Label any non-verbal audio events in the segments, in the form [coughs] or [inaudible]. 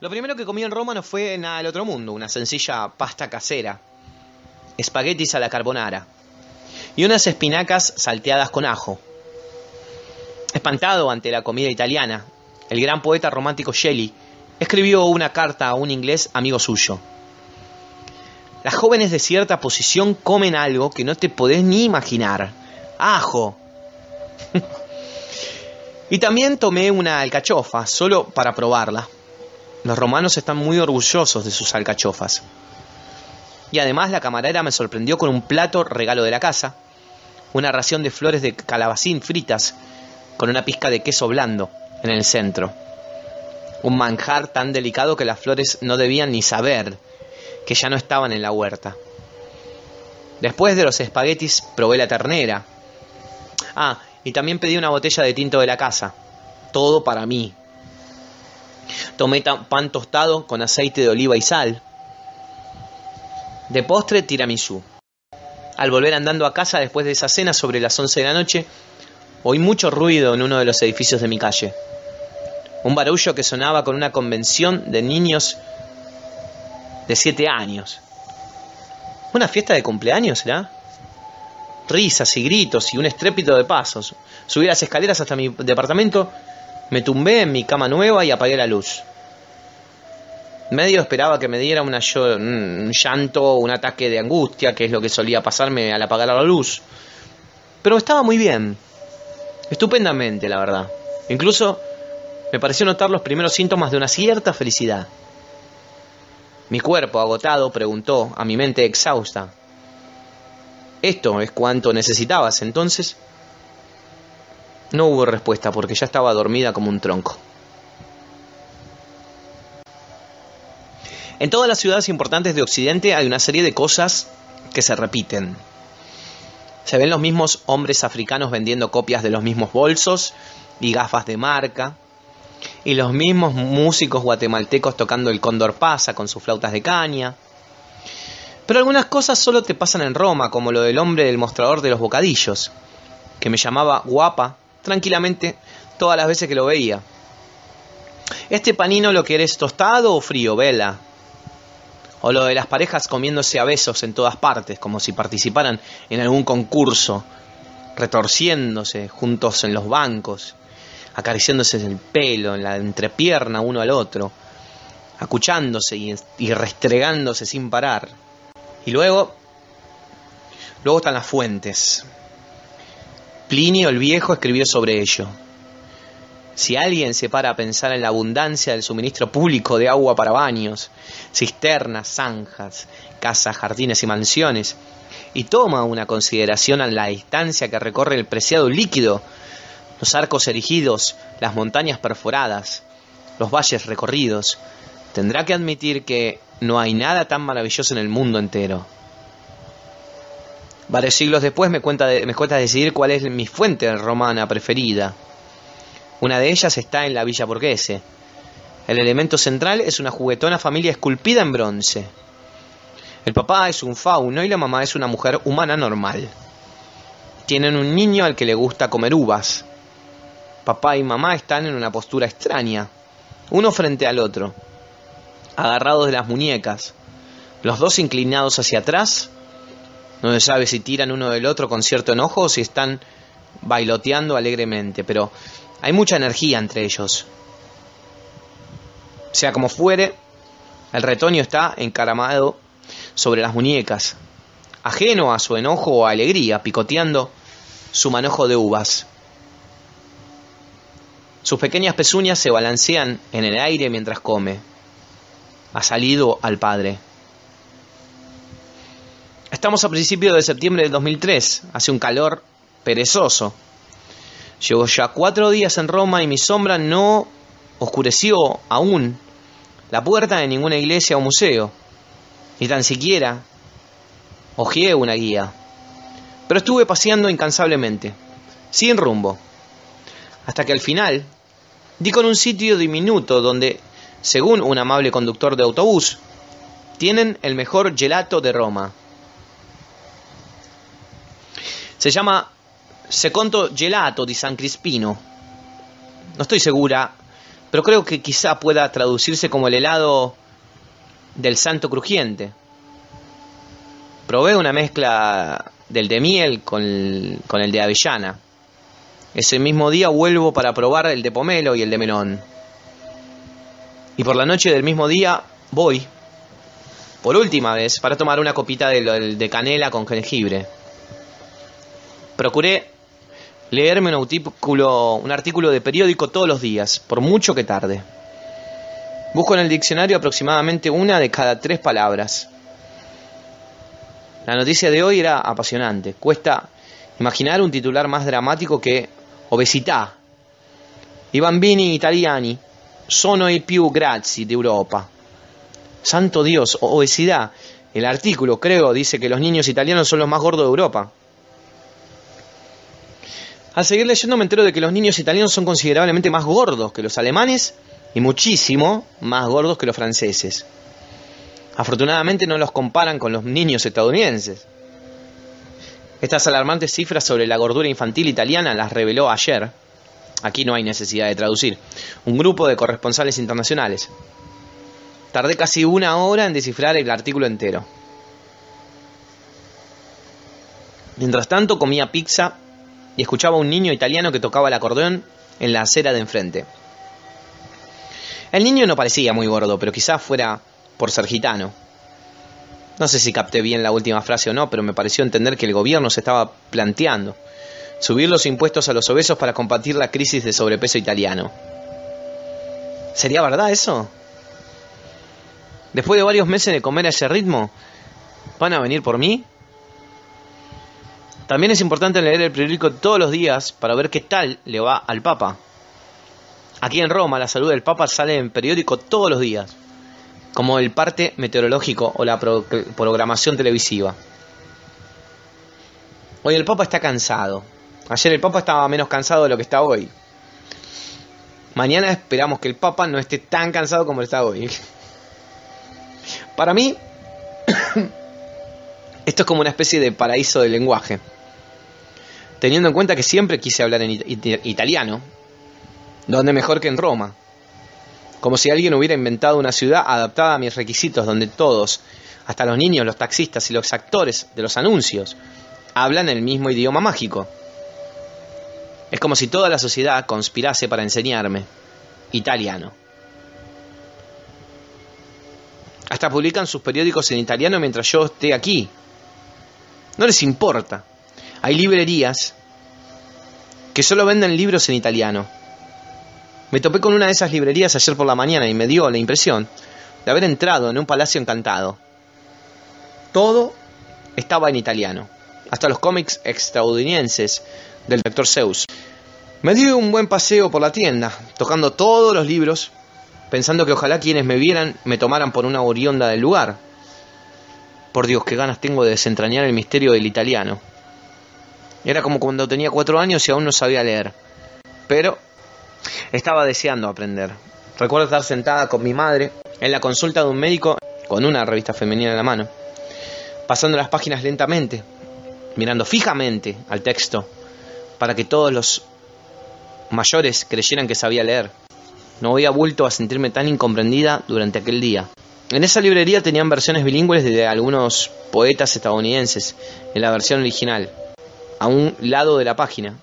Lo primero que comí en Roma no fue nada del otro mundo, una sencilla pasta casera, espaguetis a la carbonara y unas espinacas salteadas con ajo. Espantado ante la comida italiana, el gran poeta romántico Shelley escribió una carta a un inglés amigo suyo. Las jóvenes de cierta posición comen algo que no te podés ni imaginar. Ajo. [laughs] y también tomé una alcachofa, solo para probarla. Los romanos están muy orgullosos de sus alcachofas. Y además la camarera me sorprendió con un plato regalo de la casa, una ración de flores de calabacín fritas, con una pizca de queso blando en el centro. Un manjar tan delicado que las flores no debían ni saber que ya no estaban en la huerta. Después de los espaguetis probé la ternera. Ah, y también pedí una botella de tinto de la casa. Todo para mí, Tomé pan tostado con aceite de oliva y sal. De postre, tiramisú. Al volver andando a casa después de esa cena sobre las 11 de la noche, oí mucho ruido en uno de los edificios de mi calle. Un barullo que sonaba con una convención de niños de 7 años. ¿Una fiesta de cumpleaños será? Risas y gritos y un estrépito de pasos. Subí las escaleras hasta mi departamento me tumbé en mi cama nueva y apagué la luz. Medio esperaba que me diera una, un llanto un ataque de angustia, que es lo que solía pasarme al apagar la luz. Pero estaba muy bien. Estupendamente, la verdad. Incluso me pareció notar los primeros síntomas de una cierta felicidad. Mi cuerpo, agotado, preguntó a mi mente exhausta. ¿Esto es cuanto necesitabas entonces? No hubo respuesta porque ya estaba dormida como un tronco. En todas las ciudades importantes de Occidente hay una serie de cosas que se repiten. Se ven los mismos hombres africanos vendiendo copias de los mismos bolsos y gafas de marca, y los mismos músicos guatemaltecos tocando el cóndor pasa con sus flautas de caña. Pero algunas cosas solo te pasan en Roma, como lo del hombre del mostrador de los bocadillos, que me llamaba guapa tranquilamente todas las veces que lo veía. ¿Este panino lo quieres tostado o frío, Vela? O lo de las parejas comiéndose a besos en todas partes, como si participaran en algún concurso, retorciéndose juntos en los bancos, acariciándose el pelo, en la entrepierna uno al otro, acuchándose y, y restregándose sin parar. Y luego, luego están las fuentes, Plinio el Viejo escribió sobre ello. Si alguien se para a pensar en la abundancia del suministro público de agua para baños, cisternas, zanjas, casas, jardines y mansiones, y toma una consideración en la distancia que recorre el preciado líquido, los arcos erigidos, las montañas perforadas, los valles recorridos, tendrá que admitir que no hay nada tan maravilloso en el mundo entero. Varios siglos después me, cuenta me cuesta decidir cuál es mi fuente romana preferida. Una de ellas está en la Villa Borghese. El elemento central es una juguetona familia esculpida en bronce. El papá es un fauno y la mamá es una mujer humana normal. Tienen un niño al que le gusta comer uvas. Papá y mamá están en una postura extraña, uno frente al otro, agarrados de las muñecas, los dos inclinados hacia atrás no se sabe si tiran uno del otro con cierto enojo o si están bailoteando alegremente, pero hay mucha energía entre ellos. Sea como fuere, el retoño está encaramado sobre las muñecas, ajeno a su enojo o alegría, picoteando su manojo de uvas. Sus pequeñas pezuñas se balancean en el aire mientras come. Ha salido al padre. Estamos a principios de septiembre del 2003, hace un calor perezoso. Llevo ya cuatro días en Roma y mi sombra no oscureció aún la puerta de ninguna iglesia o museo, ni tan siquiera hojeé una guía. Pero estuve paseando incansablemente, sin rumbo, hasta que al final di con un sitio diminuto donde, según un amable conductor de autobús, tienen el mejor gelato de Roma. Se llama Secondo Gelato di San Crispino. No estoy segura pero creo que quizá pueda traducirse como el helado del santo crujiente. Probé una mezcla del de miel con el, de avellana. Ese mismo día vuelvo para probar el de pomelo y el de melón. Y por la noche del mismo día voy, por última vez, para tomar una copita de, de canela con jengibre. Procuré leerme un artículo, de periódico todos los días, por mucho que tarde. Busco en el diccionario aproximadamente una de cada tres palabras. La noticia de hoy era apasionante. Cuesta imaginar un titular más dramático que obesità. I bambini italiani sono i più grassi d'Europa. Santo Dios, obesidad. El artículo, creo, dice que los niños italianos son los más gordos de Europa. Al seguir leyendo me entero de que los niños italianos son considerablemente más gordos que los alemanes y muchísimo más gordos que los franceses. Afortunadamente no los comparan con los niños estadounidenses. Estas alarmantes cifras sobre la gordura infantil italiana las reveló ayer, aquí no hay necesidad de traducir, un grupo de corresponsales internacionales. Tardé casi una hora en descifrar el artículo entero. Mientras tanto comía pizza y escuchaba a un niño italiano que tocaba el acordeón en la acera de enfrente. El niño no parecía muy gordo, pero quizás fuera por ser gitano. No sé si capté bien la última frase o no, pero me pareció entender que el gobierno se estaba planteando subir los impuestos a los obesos para combatir la crisis de sobrepeso italiano. ¿Sería verdad eso? Después de varios meses de comer a ese ritmo, ¿van a venir por mí? También es importante leer el periódico todos los días para ver qué tal le va al Papa. Aquí en Roma la salud del Papa sale en periódico todos los días, como el parte meteorológico o la programación televisiva. Hoy el Papa está cansado. Ayer el Papa estaba menos cansado de lo que está hoy. Mañana esperamos que el Papa no esté tan cansado como está hoy. [laughs] Para mí, [coughs] esto es como una especie de paraíso del lenguaje. Teniendo en cuenta que siempre quise hablar en italiano, donde mejor que en Roma. Como si alguien hubiera inventado una ciudad adaptada a mis requisitos, donde todos, hasta los niños, los taxistas y los actores de los anuncios, hablan el mismo idioma mágico. Es como si toda la sociedad conspirase para enseñarme italiano. Hasta publican sus periódicos en italiano mientras yo esté aquí. No les importa. Hay librerías que solo venden libros en italiano me topé con una de esas librerías ayer por la mañana y me dio la impresión de haber entrado en un palacio encantado. Todo estaba en italiano, hasta los cómics estadounidenses del Dr. Zeus. Me di un buen paseo por la tienda, tocando todos los libros, pensando que ojalá quienes me vieran me tomaran por una orionda del lugar. Por Dios, qué ganas tengo de desentrañar el misterio del italiano. Era como cuando tenía cuatro años y aún no sabía leer. Pero estaba deseando aprender. Recuerdo estar sentada con mi madre en la consulta de un médico con una revista femenina en la mano, pasando las páginas lentamente, mirando fijamente al texto, para que todos los mayores creyeran que sabía leer. No había vuelto a sentirme tan incomprendida durante aquel día. En esa librería tenían versiones bilingües de algunos poetas estadounidenses, en la versión original, a un lado de la página,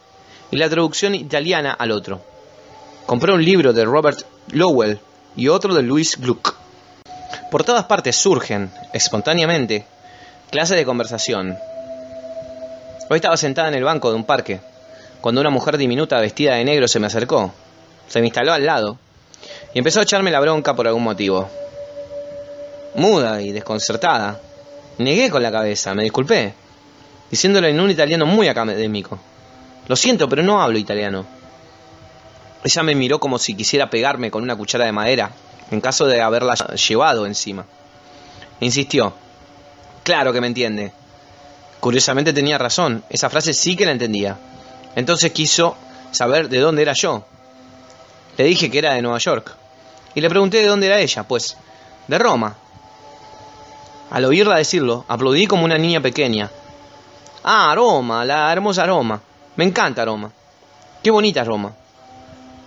y la traducción italiana al otro. Compré un libro de Robert Lowell y otro de Louis Gluck. Por todas partes surgen, espontáneamente, clases de conversación. Hoy estaba sentada en el banco de un parque, cuando una mujer diminuta vestida de negro se me acercó. Se me instaló al lado y empezó a echarme la bronca por algún motivo. Muda y desconcertada, negué con la cabeza, me disculpé, diciéndole en un italiano muy académico. Lo siento, pero no hablo italiano. Ella me miró como si quisiera pegarme con una cuchara de madera, en caso de haberla llevado encima. Insistió. Claro que me entiende. Curiosamente tenía razón, esa frase sí que la entendía. Entonces quiso saber de dónde era yo. Le dije que era de Nueva York. Y le pregunté de dónde era ella, pues, de Roma. Al oírla decirlo, aplaudí como una niña pequeña. Ah, Roma, la hermosa Roma. Me encanta Roma. Qué bonita Roma.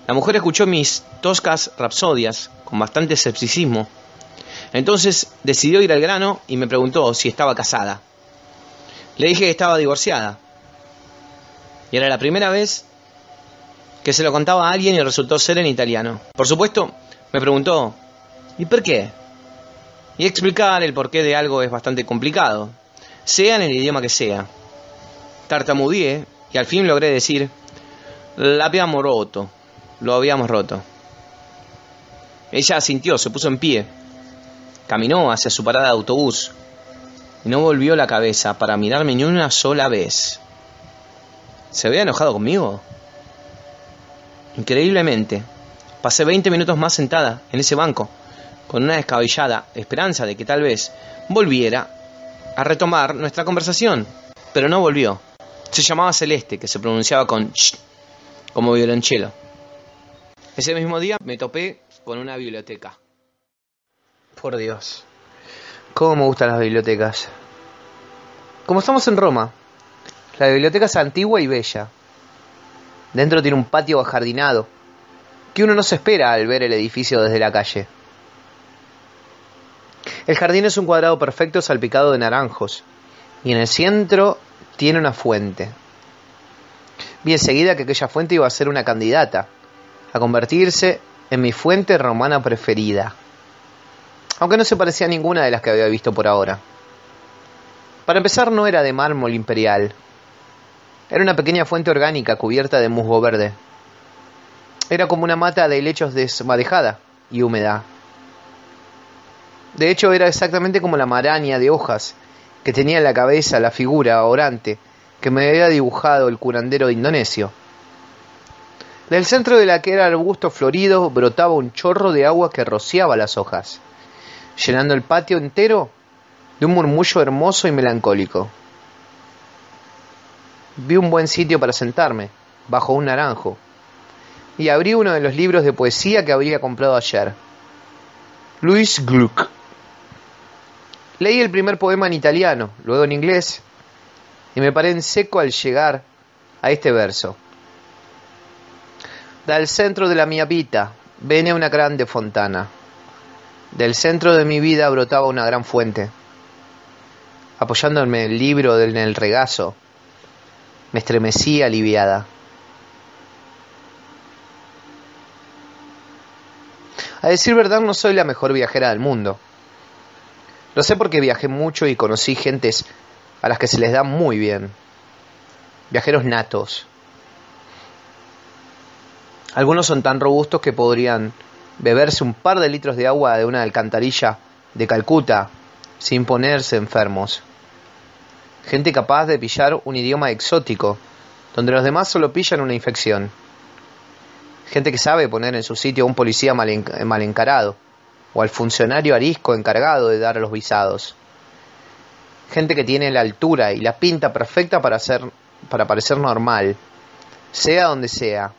La mujer escuchó mis toscas rapsodias con bastante escepticismo. Entonces decidió ir al grano y me preguntó si estaba casada. Le dije que estaba divorciada. Y era la primera vez que se lo contaba a alguien y resultó ser en italiano. Por supuesto, me preguntó, ¿y por qué? Y explicar el porqué de algo es bastante complicado, sea en el idioma que sea. Tartamudeé y al fin logré decir, la habíamos roto, lo habíamos roto. Ella asintió, se puso en pie, caminó hacia su parada de autobús y no volvió la cabeza para mirarme ni una sola vez. ¿Se había enojado conmigo? Increíblemente, pasé 20 minutos más sentada en ese banco, con una descabellada esperanza de que tal vez volviera a retomar nuestra conversación, pero no volvió. Se llamaba Celeste, que se pronunciaba con sh, como violonchelo. Ese mismo día me topé con una biblioteca. Por Dios, cómo me gustan las bibliotecas. Como estamos en Roma, la biblioteca es antigua y bella. Dentro tiene un patio ajardinado, que uno no se espera al ver el edificio desde la calle. El jardín es un cuadrado perfecto salpicado de naranjos, y en el centro tiene una fuente. Vi enseguida que aquella fuente iba a ser una candidata, a convertirse en mi fuente romana preferida, aunque no se parecía a ninguna de las que había visto por ahora. Para empezar no era de mármol imperial, era una pequeña fuente orgánica cubierta de musgo verde. Era como una mata de helechos desmadejada y húmeda. De hecho, era exactamente como la maraña de hojas que tenía en la cabeza la figura orante que me había dibujado el curandero indonesio. Del centro de la que era arbusto florido brotaba un chorro de agua que rociaba las hojas, llenando el patio entero de un murmullo hermoso y melancólico vi un buen sitio para sentarme, bajo un naranjo, y abrí uno de los libros de poesía que habría comprado ayer. Luis Gluck. Leí el primer poema en italiano, luego en inglés, y me paré en seco al llegar a este verso. Dal centro de la mia vita vene una grande fontana. Del centro de mi vida brotaba una gran fuente. Apoyándome el libro en el regazo, me estremecí aliviada. A decir verdad, no soy la mejor viajera del mundo. Lo sé porque viajé mucho y conocí gentes a las que se les da muy bien. Viajeros natos. Algunos son tan robustos que podrían beberse un par de litros de agua de una alcantarilla de Calcuta sin ponerse enfermos gente capaz de pillar un idioma exótico, donde los demás solo pillan una infección. Gente que sabe poner en su sitio a un policía mal, encarado, o al funcionario arisco encargado de dar los visados. Gente que tiene la altura y la pinta perfecta para, ser, para parecer normal, sea donde sea.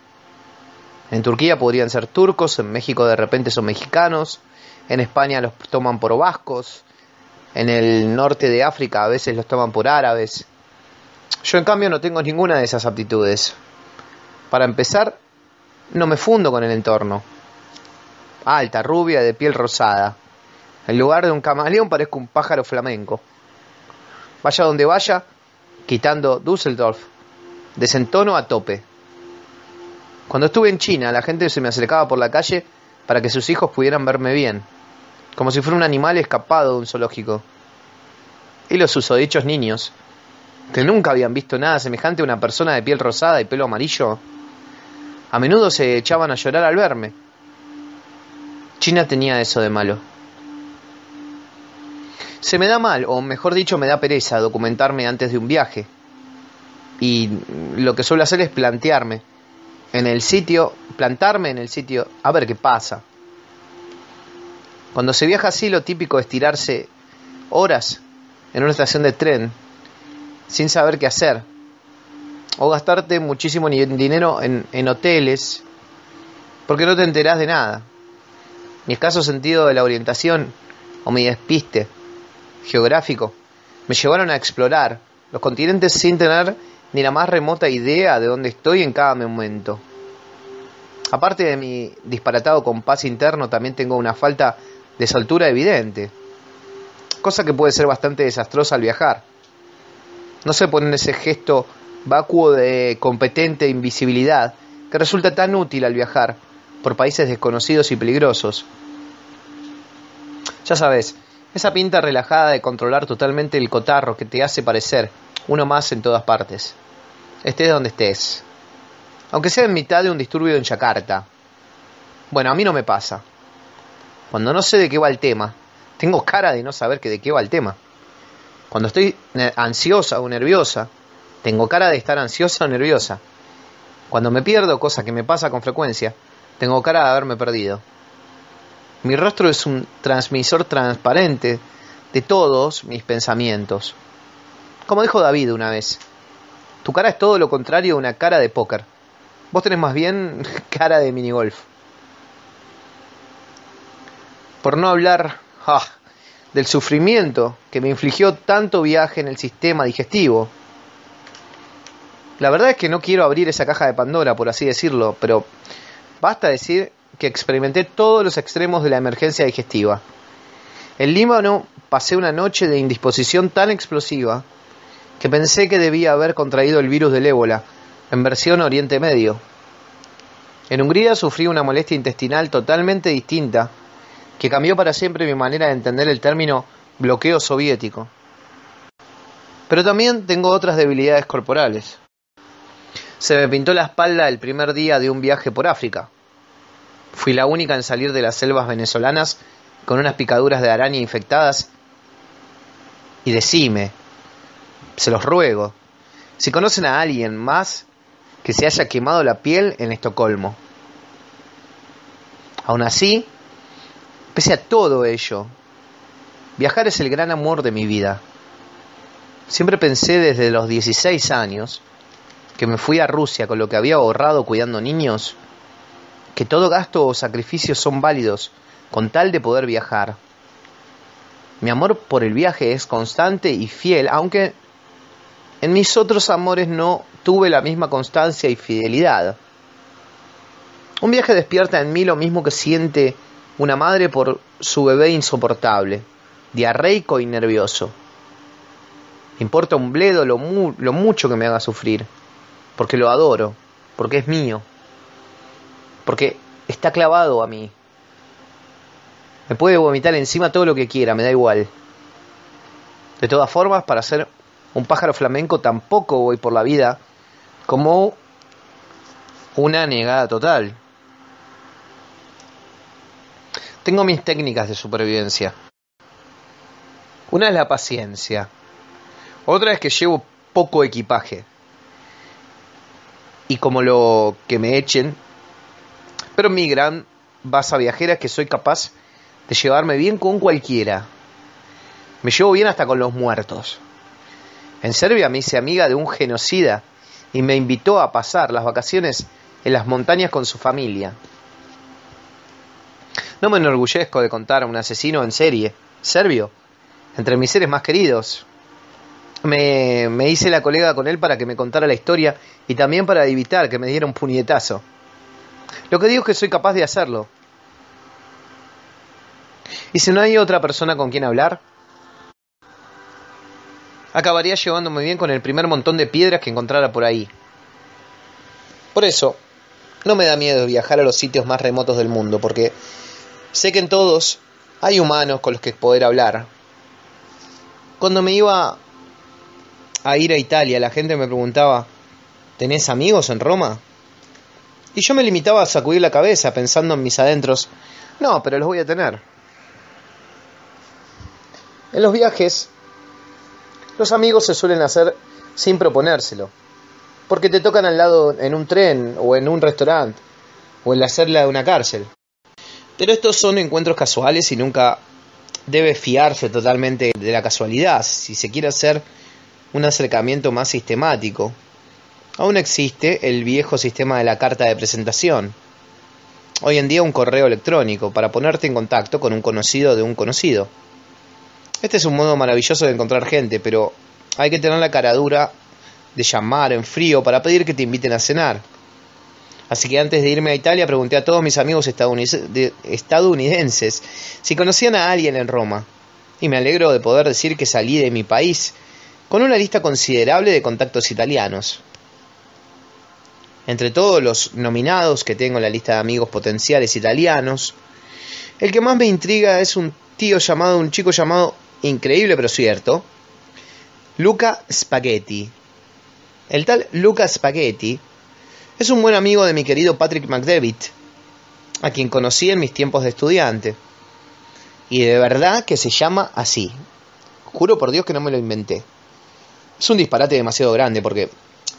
En Turquía podrían ser turcos, en México de repente son mexicanos, en España los toman por vascos, en el norte de África a veces los toman por árabes. Yo en cambio no tengo ninguna de esas aptitudes. Para empezar, no me fundo con el entorno. Alta, rubia, de piel rosada. En lugar de un camaleón parezco un pájaro flamenco. Vaya donde vaya, quitando Düsseldorf, desentono a tope. Cuando estuve en China, la gente se me acercaba por la calle para que sus hijos pudieran verme bien como si fuera un animal escapado de un zoológico. Y los susodichos niños, que nunca habían visto nada semejante a una persona de piel rosada y pelo amarillo, a menudo se echaban a llorar al verme. China tenía eso de malo. Se me da mal, o mejor dicho, me da pereza documentarme antes de un viaje. Y lo que suelo hacer es plantearme en el sitio, plantarme en el sitio, a ver qué pasa. Cuando se viaja así, lo típico es tirarse horas en una estación de tren sin saber qué hacer. O gastarte muchísimo dinero en, hoteles porque no te enterás de nada. Mi escaso sentido de la orientación o mi despiste geográfico me llevaron a explorar los continentes sin tener ni la más remota idea de dónde estoy en cada momento. Aparte de mi disparatado compás interno, también tengo una falta de soltura evidente, cosa que puede ser bastante desastrosa al viajar. No sé poner ese gesto vacuo de competente invisibilidad que resulta tan útil al viajar por países desconocidos y peligrosos. Ya sabes, esa pinta relajada de controlar totalmente el cotarro que te hace parecer uno más en todas partes. Estés donde estés. Aunque sea en mitad de un disturbio en Yakarta. Bueno, a mí no me pasa. Cuando no sé de qué va el tema, tengo cara de no saber que de qué va el tema. Cuando estoy ansiosa o nerviosa, tengo cara de estar ansiosa o nerviosa. Cuando me pierdo, cosa que me pasa con frecuencia, tengo cara de haberme perdido. Mi rostro es un transmisor transparente de todos mis pensamientos. Como dijo David una vez, tu cara es todo lo contrario a una cara de póker. Vos tenés más bien [laughs] cara de minigolf. Por no hablar ah, del sufrimiento que me infligió tanto viaje en el sistema digestivo. La verdad es que no quiero abrir esa caja de Pandora, por así decirlo, pero basta decir que experimenté todos los extremos de la emergencia digestiva. En Líbano pasé una noche de indisposición tan explosiva que pensé que debía haber contraído el virus del ébola en versión Oriente Medio. En Hungría sufrí una molestia intestinal totalmente distinta que cambió para siempre mi manera de entender el término bloqueo soviético. Pero también tengo otras debilidades corporales. Se me pintó la espalda el primer día de un viaje por África. Fui la única en salir de las selvas venezolanas con unas picaduras de araña infectadas. Y decime, se los ruego, si conocen a alguien más que se haya quemado la piel en Estocolmo. Aún así, pese a todo ello, viajar es el gran amor de mi vida. Siempre pensé desde los 16 años que me fui a Rusia con lo que había ahorrado cuidando niños, que todo gasto o sacrificio son válidos con tal de poder viajar. Mi amor por el viaje es constante y fiel, aunque en mis otros amores no tuve la misma constancia y fidelidad. Un viaje despierta en mí lo mismo que siente una madre por su bebé insoportable, diarreico y nervioso. importa un bledo lo, lo mucho que me haga sufrir, porque lo adoro, porque es mío, porque está clavado a mí. Me puede vomitar encima todo lo que quiera, me da igual. De todas formas, para ser un pájaro flamenco tampoco voy por la vida como una negada total. Tengo mis técnicas de supervivencia. Una es la paciencia. Otra es que llevo poco equipaje. Y como lo que me echen. Pero mi gran base viajera es que soy capaz de llevarme bien con cualquiera. Me llevo bien hasta con los muertos. En Serbia me hice amiga de un genocida y me invitó a pasar las vacaciones en las montañas con su familia. No me enorgullezco de contar a un asesino en serie, serbio, entre mis seres más queridos. Me, me hice la colega con él para que me contara la historia y también para evitar que me diera un puñetazo. Lo que digo es que soy capaz de hacerlo. Y si no hay otra persona con quien hablar, acabaría llevándome bien con el primer montón de piedras que encontrara por ahí. Por eso, no me da miedo viajar a los sitios más remotos del mundo, porque sé que en todos hay humanos con los que poder hablar. Cuando me iba a ir a Italia, la gente me preguntaba, ¿tenés amigos en Roma? Y yo me limitaba a sacudir la cabeza pensando en mis adentros, no, pero los voy a tener. En los viajes los amigos se suelen hacer sin proponérselo, porque te tocan al lado en un tren o en un restaurante o en la celda de una cárcel. Pero estos son encuentros casuales y nunca debe fiarse totalmente de la casualidad si se quiere hacer un acercamiento más sistemático. Aún existe el viejo sistema de la carta de presentación. Hoy en día un correo electrónico para ponerte en contacto con un conocido de un conocido. Este es un modo maravilloso de encontrar gente, pero hay que tener la cara dura de llamar en frío para pedir que te inviten a cenar. Así que antes de irme a Italia pregunté a todos mis amigos estadounidenses si conocían a alguien en Roma. Y me alegro de poder decir que salí de mi país con una lista considerable de contactos italianos. Entre todos los nominados que tengo en la lista de amigos potenciales italianos, el que más me intriga es un tío llamado, un chico llamado, increíble pero cierto, Luca Spaghetti. El tal Luca Spaghetti es un buen amigo de mi querido Patrick McDevitt, a quien conocí en mis tiempos de estudiante. Y de verdad que se llama así. Juro por Dios que no me lo inventé. Es un disparate demasiado grande porque,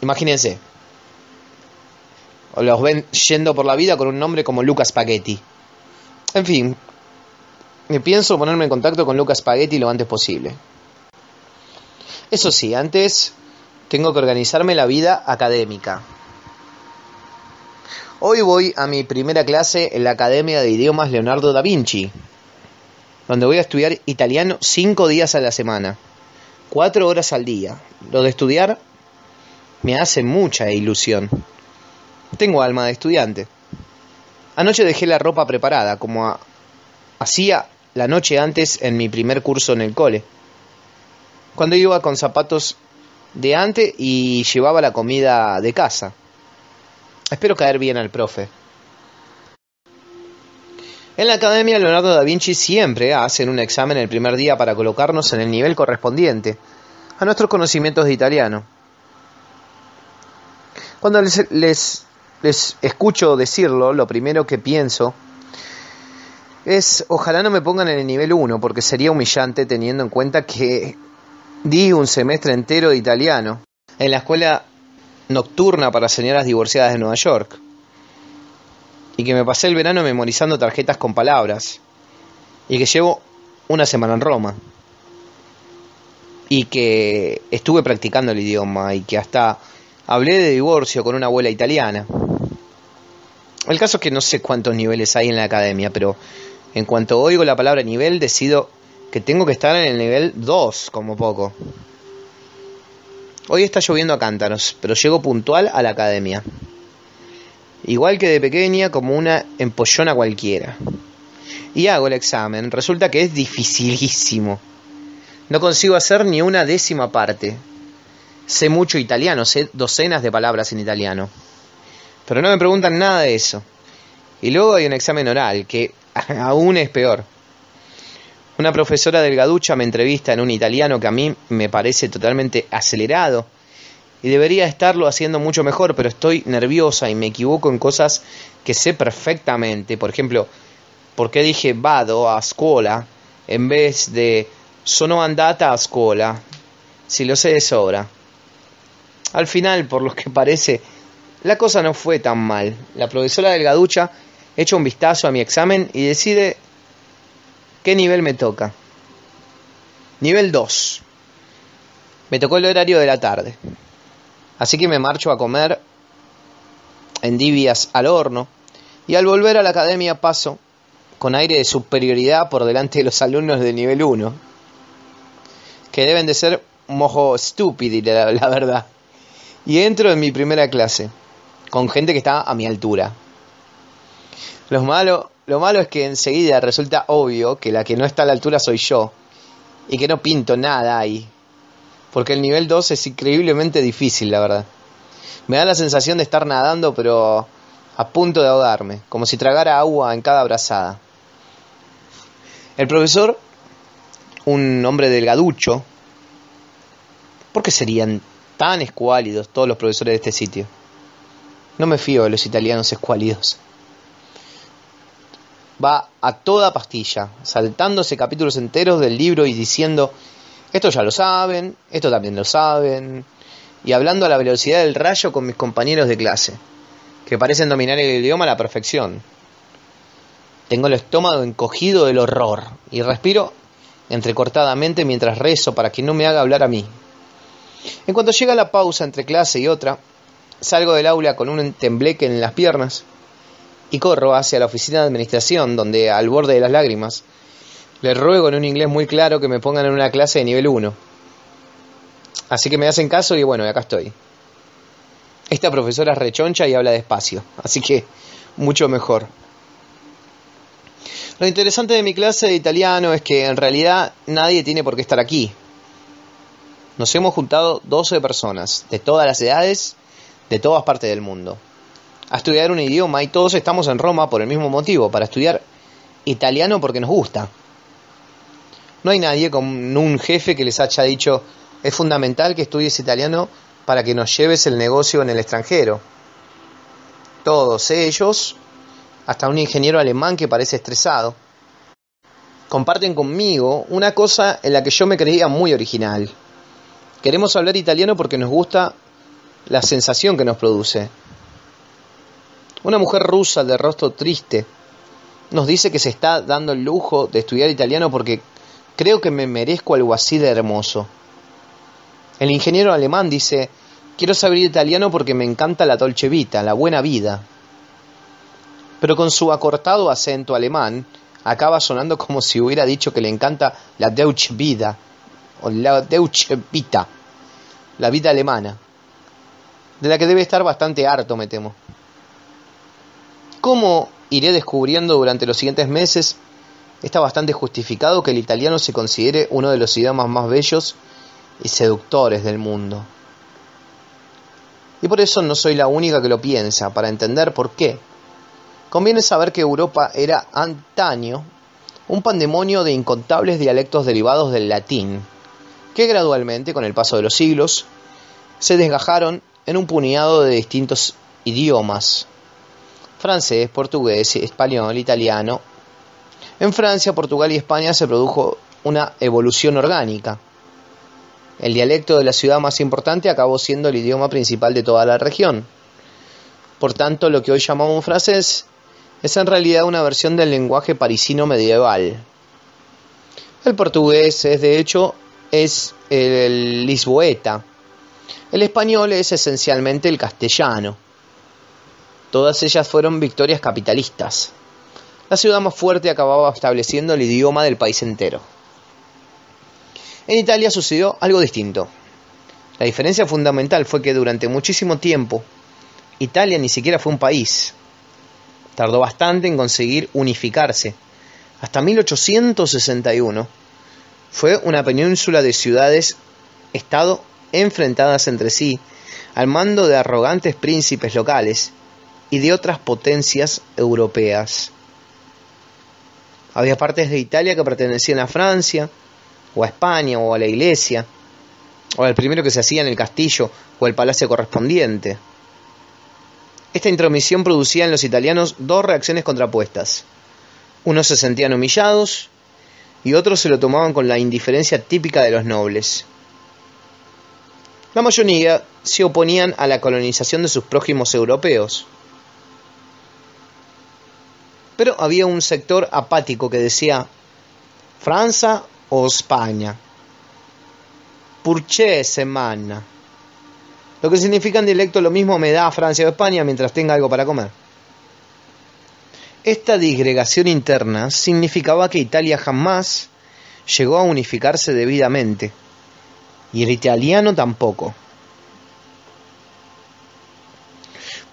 imagínense, los ven yendo por la vida con un nombre como Lucas Spaghetti. En fin, me pienso ponerme en contacto con Lucas Spaghetti lo antes posible. Eso sí, antes tengo que organizarme la vida académica. Hoy voy a mi primera clase en la Academia de Idiomas Leonardo da Vinci, donde voy a estudiar italiano cinco días a la semana, cuatro horas al día. Lo de estudiar me hace mucha ilusión. Tengo alma de estudiante. Anoche dejé la ropa preparada, como hacía la noche antes en mi primer curso en el cole, cuando iba con zapatos de antes y llevaba la comida de casa. Espero caer bien al profe. En la Academia Leonardo da Vinci siempre hacen un examen el primer día para colocarnos en el nivel correspondiente a nuestros conocimientos de italiano. Cuando les, les, escucho decirlo, lo primero que pienso es ojalá no me pongan en el nivel 1 porque sería humillante teniendo en cuenta que di un semestre entero de italiano. En la escuela nocturna para señoras divorciadas de Nueva York. Y que me pasé el verano memorizando tarjetas con palabras. Y que llevo una semana en Roma. Y que estuve practicando el idioma y que hasta hablé de divorcio con una abuela italiana. El caso es que no sé cuántos niveles hay en la academia, pero en cuanto oigo la palabra nivel decido que tengo que estar en el nivel 2 como poco. Hoy está lloviendo a cántaros, pero llego puntual a la academia. Igual que de pequeña, como una empollona cualquiera. Y hago el examen. Resulta que es dificilísimo. No consigo hacer ni una décima parte. Sé mucho italiano, sé docenas de palabras en italiano. Pero no me preguntan nada de eso. Y luego hay un examen oral, que [laughs] aún es peor. Una profesora del Gaducha me entrevista en un italiano que a mí me parece totalmente acelerado y debería estarlo haciendo mucho mejor, pero estoy nerviosa y me equivoco en cosas que sé perfectamente. Por ejemplo, ¿por qué dije vado a scuola en vez de sono andata a scuola? Si lo sé de sobra. Al final, por lo que parece, la cosa no fue tan mal. La profesora del Gaducha echa un vistazo a mi examen y decide ¿Qué nivel me toca? Nivel 2. Me tocó el horario de la tarde. Así que me marcho a comer endivias al horno y al volver a la academia paso con aire de superioridad por delante de los alumnos de nivel 1, que deben de ser mojo estúpido, la, la verdad. Y entro en mi primera clase, con gente que está a mi altura. Los malos lo malo es que enseguida resulta obvio que la que no está a la altura soy yo y que no pinto nada ahí. Porque el nivel 2 es increíblemente difícil, la verdad. Me da la sensación de estar nadando pero a punto de ahogarme, como si tragara agua en cada brazada. El profesor, un hombre delgaducho, ¿por qué serían tan escuálidos todos los profesores de este sitio? No me fío de los italianos escuálidos va a toda pastilla, saltándose capítulos enteros del libro y diciendo, esto ya lo saben, esto también lo saben, y hablando a la velocidad del rayo con mis compañeros de clase, que parecen dominar el idioma a la perfección. Tengo el estómago encogido del horror y respiro entrecortadamente mientras rezo para que no me haga hablar a mí. En cuanto llega la pausa entre clase y otra, salgo del aula con un tembleque en las piernas y corro hacia la oficina de administración, donde, al borde de las lágrimas, le ruego en un inglés muy claro que me pongan en una clase de nivel 1. Así que me hacen caso y bueno, acá estoy. Esta profesora es rechoncha y habla despacio, así que mucho mejor. Lo interesante de mi clase de italiano es que en realidad nadie tiene por qué estar aquí. Nos hemos juntado 12 personas, de todas las edades, de todas partes del mundo, a estudiar un idioma y todos estamos en Roma por el mismo motivo, para estudiar italiano porque nos gusta. No hay nadie con un jefe que les haya dicho es fundamental que estudies italiano para que nos lleves el negocio en el extranjero. Todos ellos, hasta un ingeniero alemán que parece estresado, comparten conmigo una cosa en la que yo me creía muy original. Queremos hablar italiano porque nos gusta la sensación que nos produce. Una mujer rusa de rostro triste nos dice que se está dando el lujo de estudiar italiano porque creo que me merezco algo así de hermoso. El ingeniero alemán dice, quiero saber italiano porque me encanta la dolce vita, la buena vida. Pero con su acortado acento alemán, acaba sonando como si hubiera dicho que le encanta la deutsche vida, o la deutsche vita, la vida alemana, de la que debe estar bastante harto, me temo. ¿Cómo iré descubriendo durante los siguientes meses? Está bastante justificado que el italiano se considere uno de los idiomas más bellos y seductores del mundo. Y por eso no soy la única que lo piensa, para entender por qué. Conviene saber que Europa era antaño un pandemonio de incontables dialectos derivados del latín, que gradualmente, con el paso de los siglos, se desgajaron en un puñado de distintos idiomas, francés, portugués, español, italiano. En Francia, Portugal y España se produjo una evolución orgánica, el dialecto de la ciudad más importante acabó siendo el idioma principal de toda la región. Por tanto, lo que hoy llamamos francés es en realidad una versión del lenguaje parisino medieval. El portugués es de hecho es el lisboeta. El español es esencialmente el castellano. Todas ellas fueron victorias capitalistas. La ciudad más fuerte acababa estableciendo el idioma del país entero. En Italia sucedió algo distinto. La diferencia fundamental fue que durante muchísimo tiempo Italia ni siquiera fue un país. Tardó bastante en conseguir unificarse. Hasta 1861 fue una península de ciudades estado enfrentadas entre sí al mando de arrogantes príncipes locales y de otras potencias europeas. Había partes de Italia que pertenecían a Francia, o a España, o a la iglesia, o al primero que se hacía en el castillo o el palacio correspondiente. Esta intromisión producía en los italianos dos reacciones contrapuestas. Unos se sentían humillados y otros se lo tomaban con la indiferencia típica de los nobles. La mayoría se oponían a la colonización de sus prójimos europeos. Pero había un sector apático que decía, Francia o España. Purché semana. Lo que significa en dialecto lo mismo me da Francia o España mientras tenga algo para comer. Esta disgregación interna significaba que Italia jamás llegó a unificarse debidamente, y el italiano tampoco.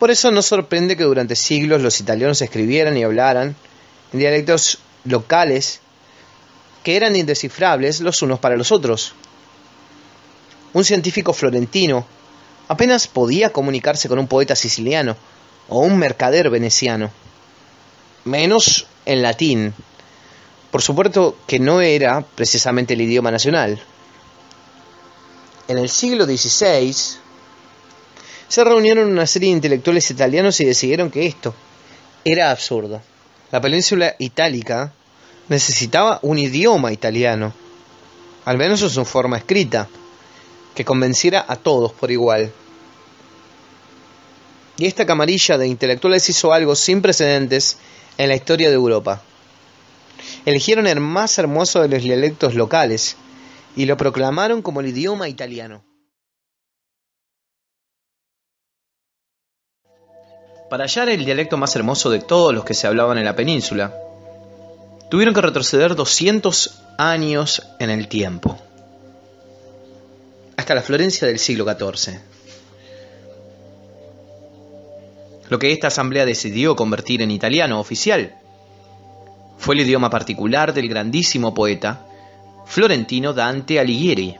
Por eso no sorprende que durante siglos los italianos escribieran y hablaran en dialectos locales que eran indescifrables los unos para los otros. Un científico florentino apenas podía comunicarse con un poeta siciliano o un mercader veneciano, menos en latín. Por supuesto que no era precisamente el idioma nacional. En el siglo XVI se reunieron una serie de intelectuales italianos y decidieron que esto era absurdo. La península itálica necesitaba un idioma italiano, al menos en su forma escrita, que convenciera a todos por igual. Y esta camarilla de intelectuales hizo algo sin precedentes en la historia de Europa. Eligieron el más hermoso de los dialectos locales y lo proclamaron como el idioma italiano. Para hallar el dialecto más hermoso de todos los que se hablaban en la península, tuvieron que retroceder 200 años en el tiempo, hasta la Florencia del siglo XIV. lo que esta asamblea decidió convertir en italiano oficial. Fue el idioma particular del grandísimo poeta florentino Dante Alighieri.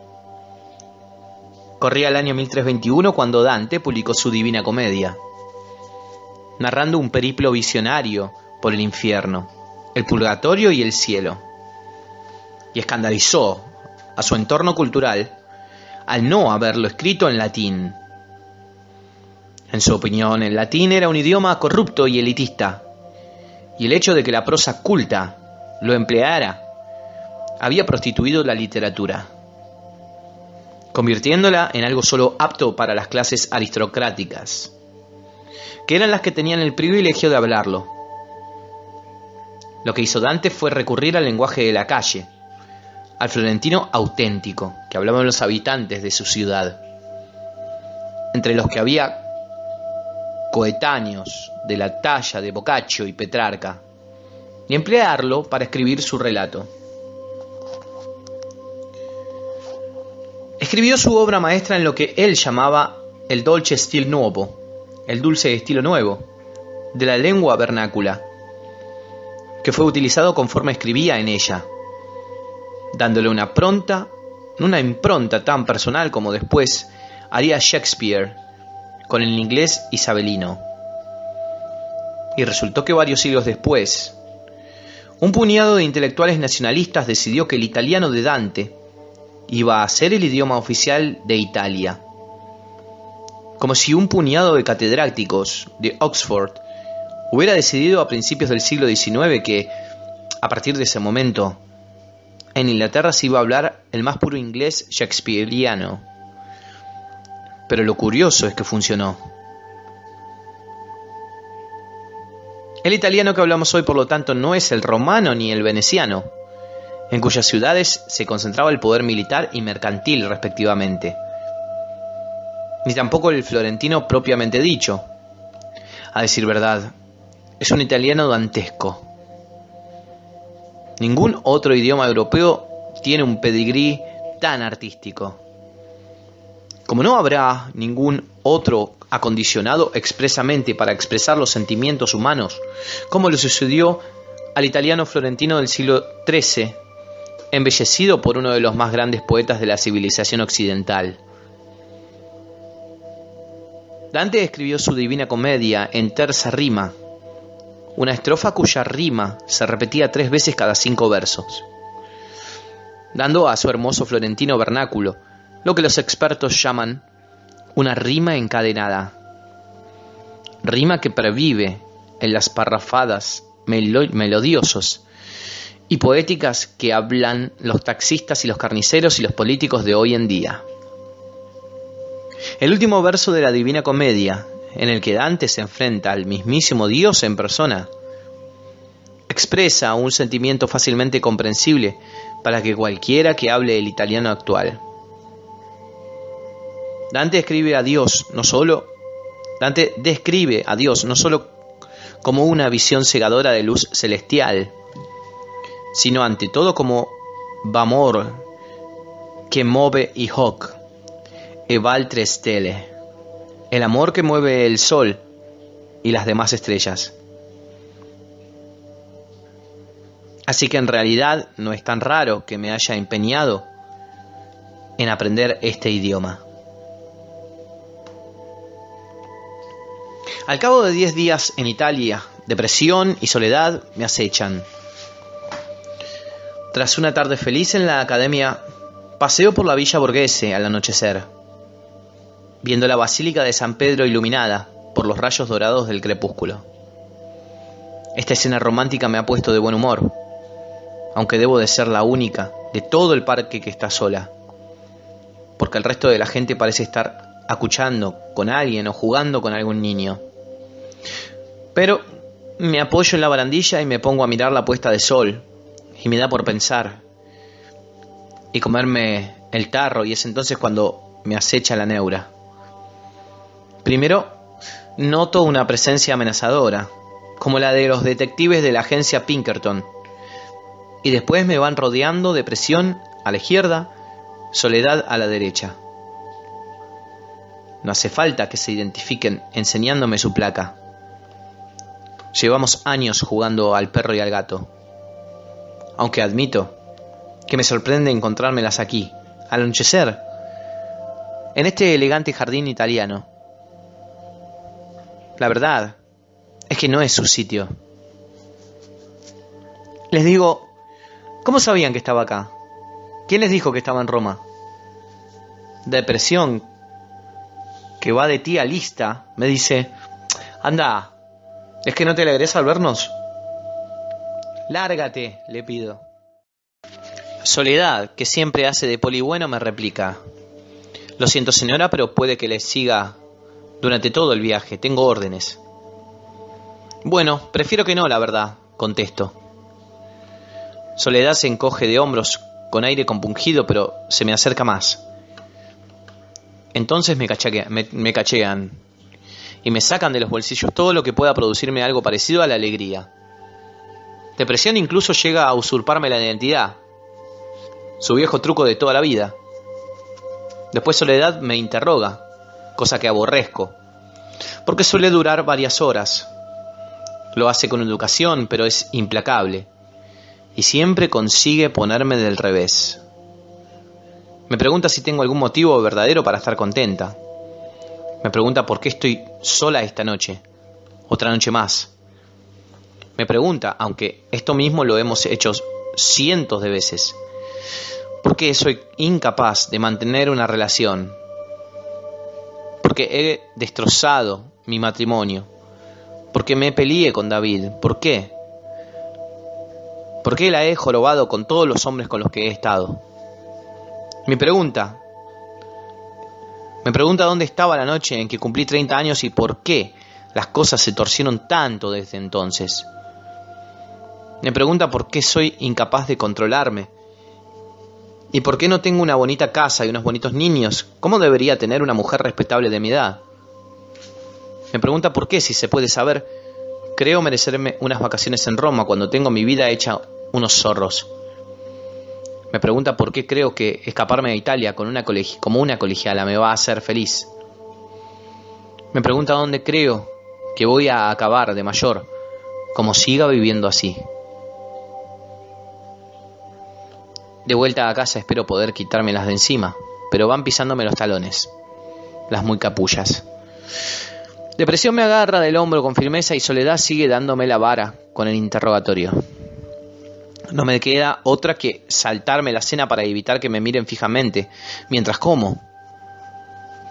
Corría el año 1321 cuando Dante publicó su Divina Comedia, narrando un periplo visionario por el infierno, el purgatorio y el cielo. Y escandalizó a su entorno cultural al no haberlo escrito en latín. En su opinión, el latín era un idioma corrupto y elitista, y el hecho de que la prosa culta lo empleara había prostituido la literatura, convirtiéndola en algo solo apto para las clases aristocráticas, que eran las que tenían el privilegio de hablarlo. Lo que hizo Dante fue recurrir al lenguaje de la calle, al florentino auténtico, que hablaban los habitantes de su ciudad, entre los que había coetáneos de la talla de Boccaccio y Petrarca, y emplearlo para escribir su relato. Escribió su obra maestra en lo que él llamaba el dolce stil nuovo, el dulce estilo nuevo, de la lengua vernácula, que fue utilizado conforme escribía en ella, dándole una pronta, una impronta tan personal como después haría Shakespeare con el inglés isabelino. Y resultó que varios siglos después, un puñado de intelectuales nacionalistas decidió que el italiano de Dante iba a ser el idioma oficial de Italia. Como si un puñado de catedráticos de Oxford hubiera decidido a principios del siglo XIX que, a partir de ese momento, en Inglaterra se iba a hablar el más puro inglés shakespeariano. Pero lo curioso es que funcionó. El italiano que hablamos hoy, por lo tanto, no es el romano ni el veneciano, en cuyas ciudades se concentraba el poder militar y mercantil respectivamente, ni tampoco el florentino propiamente dicho. A decir verdad, es un italiano dantesco. Ningún otro idioma europeo tiene un pedigrí tan artístico. Como no habrá ningún otro acondicionado expresamente para expresar los sentimientos humanos, como le sucedió al italiano florentino del siglo XIII, embellecido por uno de los más grandes poetas de la civilización occidental. Dante escribió su Divina Comedia en terza rima, una estrofa cuya rima se repetía tres veces cada cinco versos, dando a su hermoso florentino vernáculo lo que los expertos llaman una rima encadenada. Rima que previve en las parrafadas melodiosos y poéticas que hablan los taxistas y los carniceros y los políticos de hoy en día. El último verso de la Divina Comedia, en el que Dante se enfrenta al mismísimo Dios en persona, expresa un sentimiento fácilmente comprensible para que cualquiera que hable el italiano actual. Dante escribe a Dios no solo Dante describe a Dios no solo como una visión cegadora de luz celestial, sino ante todo como Vamor que mueve y hoc e valtre stelle, el amor que mueve el sol y las demás estrellas. Así que en realidad no es tan raro que me haya empeñado en aprender este idioma. Al cabo de diez días en Italia, depresión y soledad me acechan. Tras una tarde feliz en la academia, paseo por la villa Borghese al anochecer, viendo la basílica de San Pedro iluminada por los rayos dorados del crepúsculo. Esta escena romántica me ha puesto de buen humor, aunque debo de ser la única de todo el parque que está sola, porque el resto de la gente parece estar acuchando con alguien o jugando con algún niño. Pero me apoyo en la barandilla y me pongo a mirar la puesta de sol. Y me da por pensar. Y comerme el tarro. Y es entonces cuando me acecha la neura. Primero, noto una presencia amenazadora, como la de los detectives de la agencia Pinkerton. Y después me van rodeando depresión a la izquierda, soledad a la derecha. No hace falta que se identifiquen enseñándome su placa Llevamos años jugando al perro y al gato. Aunque admito que me sorprende encontrármelas aquí, al anochecer, en este elegante jardín italiano. La verdad es que no es su sitio. Les digo, ¿cómo sabían que estaba acá? ¿Quién les dijo que estaba en Roma? Depresión, que va de tía lista, me dice, anda, ¿es que no te alegres al vernos? Lárgate, le pido. Soledad, que siempre hace de poli bueno, me replica. Lo siento señora, pero puede que le siga durante todo el viaje. Tengo órdenes. Bueno, prefiero que no, la verdad, contesto. Soledad se encoge de hombros con aire compungido, pero se me acerca más. Entonces me, cachean y me sacan de los bolsillos todo lo que pueda producirme algo parecido a la alegría. Depresión incluso llega a usurparme la identidad, su viejo truco de toda la vida. Después Soledad me interroga, cosa que aborrezco, porque suele durar varias horas. Lo hace con educación, pero es implacable, y siempre consigue ponerme del revés. Me pregunta si tengo algún motivo verdadero para estar contenta. Me pregunta por qué estoy sola esta noche, otra noche más. Me pregunta, aunque esto mismo lo hemos hecho cientos de veces, ¿Por qué soy incapaz de mantener una relación? Porque he destrozado mi matrimonio. Porque me peleé con David. ¿Por qué? ¿Por qué la he jorobado con todos los hombres con los que he estado? Mi pregunta. Me pregunta dónde estaba la noche en que cumplí 30 años y por qué las cosas se torcieron tanto desde entonces. Me pregunta por qué soy incapaz de controlarme ¿Y por qué no tengo una bonita casa y unos bonitos niños? ¿Cómo debería tener una mujer respetable de mi edad? Me pregunta por qué, si se puede saber, creo merecerme unas vacaciones en Roma cuando tengo mi vida hecha unos zorros. Me pregunta por qué creo que escaparme a Italia con una como una colegiala me va a hacer feliz. Me pregunta dónde creo que voy a acabar de mayor, como siga viviendo así. De vuelta a casa espero poder quitármelas de encima, pero van pisándome los talones, las muy capullas. Depresión me agarra del hombro con firmeza y Soledad sigue dándome la vara con el interrogatorio. No me queda otra que saltarme la cena para evitar que me miren fijamente mientras como.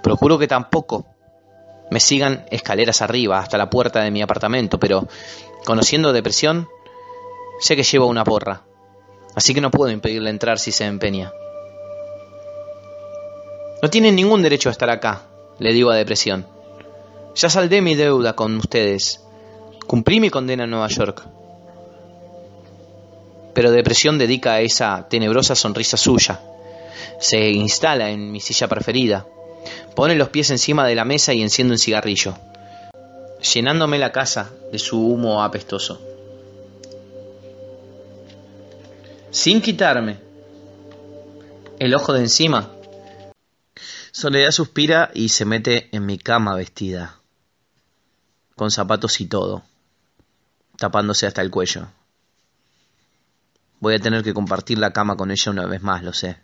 Procuro que tampoco me sigan escaleras arriba hasta la puerta de mi apartamento, pero conociendo depresión, sé que llevo una porra así que no puedo impedirle entrar si se empeña. No tienen ningún derecho a estar acá, le digo a Depresión. Ya saldé mi deuda con ustedes. Cumplí mi condena en Nueva York. Pero Depresión dedica a esa tenebrosa sonrisa suya. Se instala en mi silla preferida. Pone los pies encima de la mesa y enciende un cigarrillo, llenándome la casa de su humo apestoso. Sin quitarme el ojo de encima. Soledad suspira y se mete en mi cama vestida, con zapatos y todo, tapándose hasta el cuello. Voy a tener que compartir la cama con ella una vez más, lo sé.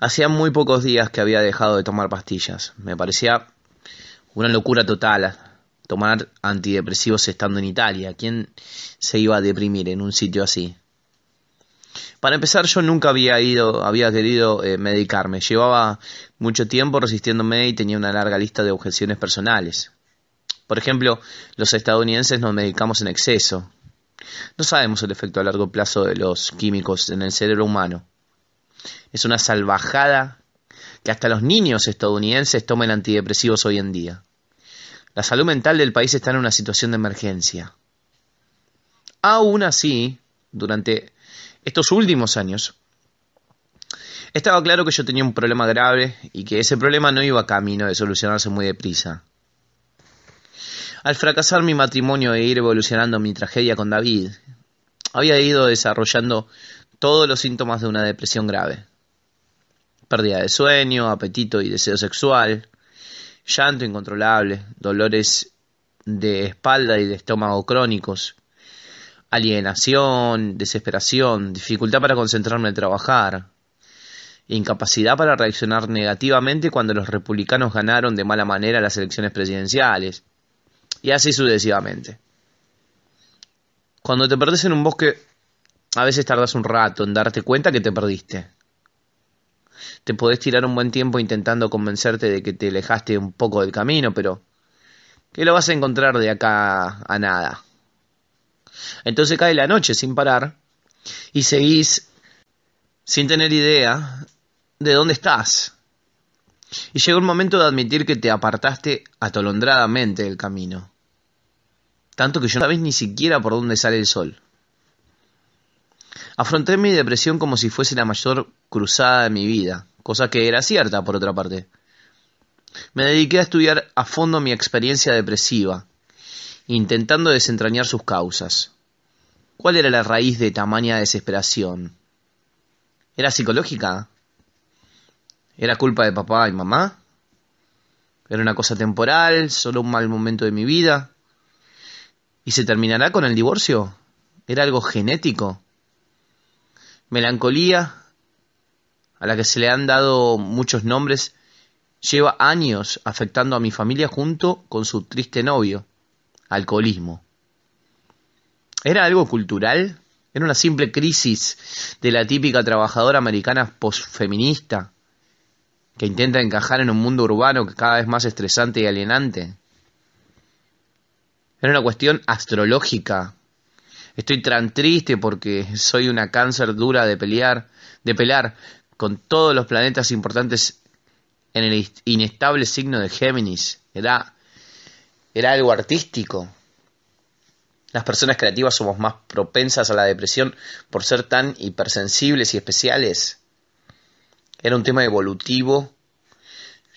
Hacía muy pocos días que había dejado de tomar pastillas. Me parecía una locura total tomar antidepresivos estando en Italia. ¿Quién se iba a deprimir en un sitio así? Para empezar, yo nunca había ido, había querido eh, medicarme. Llevaba mucho tiempo resistiéndome y tenía una larga lista de objeciones personales. Por ejemplo, los estadounidenses nos medicamos en exceso. No sabemos el efecto a largo plazo de los químicos en el cerebro humano. Es una salvajada que hasta los niños estadounidenses tomen antidepresivos hoy en día. La salud mental del país está en una situación de emergencia. Aún así, durante estos últimos años, estaba claro que yo tenía un problema grave y que ese problema no iba camino de solucionarse muy deprisa. Al fracasar mi matrimonio e ir evolucionando mi tragedia con David, había ido desarrollando todos los síntomas de una depresión grave. Pérdida de sueño, apetito y deseo sexual, llanto incontrolable, dolores de espalda y de estómago crónicos, alienación, desesperación, dificultad para concentrarme en trabajar, incapacidad para reaccionar negativamente cuando los republicanos ganaron de mala manera las elecciones presidenciales, y así sucesivamente. Cuando te perdés en un bosque, a veces tardas un rato en darte cuenta que te perdiste. Te podés tirar un buen tiempo intentando convencerte de que te alejaste un poco del camino, pero que lo vas a encontrar de acá a nada. Entonces cae la noche sin parar y seguís sin tener idea de dónde estás. Y llegó el momento de admitir que te apartaste atolondradamente del camino. Tanto que yo no sabes ni siquiera por dónde sale el sol. Afronté mi depresión como si fuese la mayor cruzada de mi vida, cosa que era cierta por otra parte. Me dediqué a estudiar a fondo mi experiencia depresiva, intentando desentrañar sus causas. ¿Cuál era la raíz de tamaña desesperación? ¿Era psicológica? ¿Era culpa de papá y mamá? ¿Era una cosa temporal, solo un mal momento de mi vida? ¿Y se terminará con el divorcio? ¿Era algo genético? Melancolía, a la que se le han dado muchos nombres, lleva años afectando a mi familia junto con su triste novio, alcoholismo. ¿Era algo cultural? ¿Era una simple crisis de la típica trabajadora americana posfeminista que intenta encajar en un mundo urbano que cada vez más estresante y alienante? Era una cuestión astrológica. Estoy tan triste porque soy una cáncer dura de pelear, de pelar con todos los planetas importantes en el inestable signo de Géminis. Era, era algo artístico. Las personas creativas somos más propensas a la depresión por ser tan hipersensibles y especiales. Era un tema evolutivo.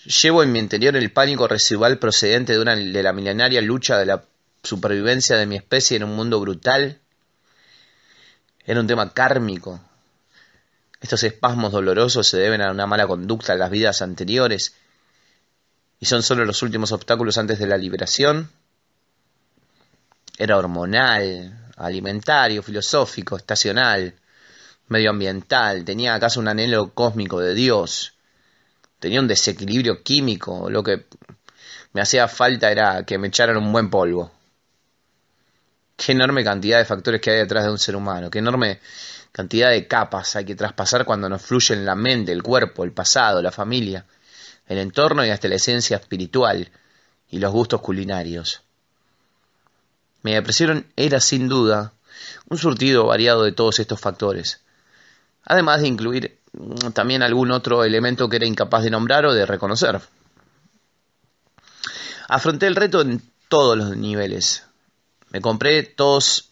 Llevo en mi interior el pánico residual procedente de, una, de la milenaria lucha de la supervivencia de mi especie en un mundo brutal. Era un tema kármico. Estos espasmos dolorosos se deben a una mala conducta en las vidas anteriores y son solo los últimos obstáculos antes de la liberación. Era hormonal, alimentario, filosófico, estacional, medioambiental, tenía acaso un anhelo cósmico de Dios, tenía un desequilibrio químico, lo que me hacía falta era que me echaran un buen polvo. Qué enorme cantidad de factores que hay detrás de un ser humano, qué enorme cantidad de capas hay que traspasar cuando nos fluyen la mente, el cuerpo, el pasado, la familia, el entorno y hasta la esencia espiritual y los gustos culinarios. Mi depresión era sin duda un surtido variado de todos estos factores, además de incluir mm, también algún otro elemento que era incapaz de nombrar o de reconocer. Afronté el reto en todos los niveles. Me compré todos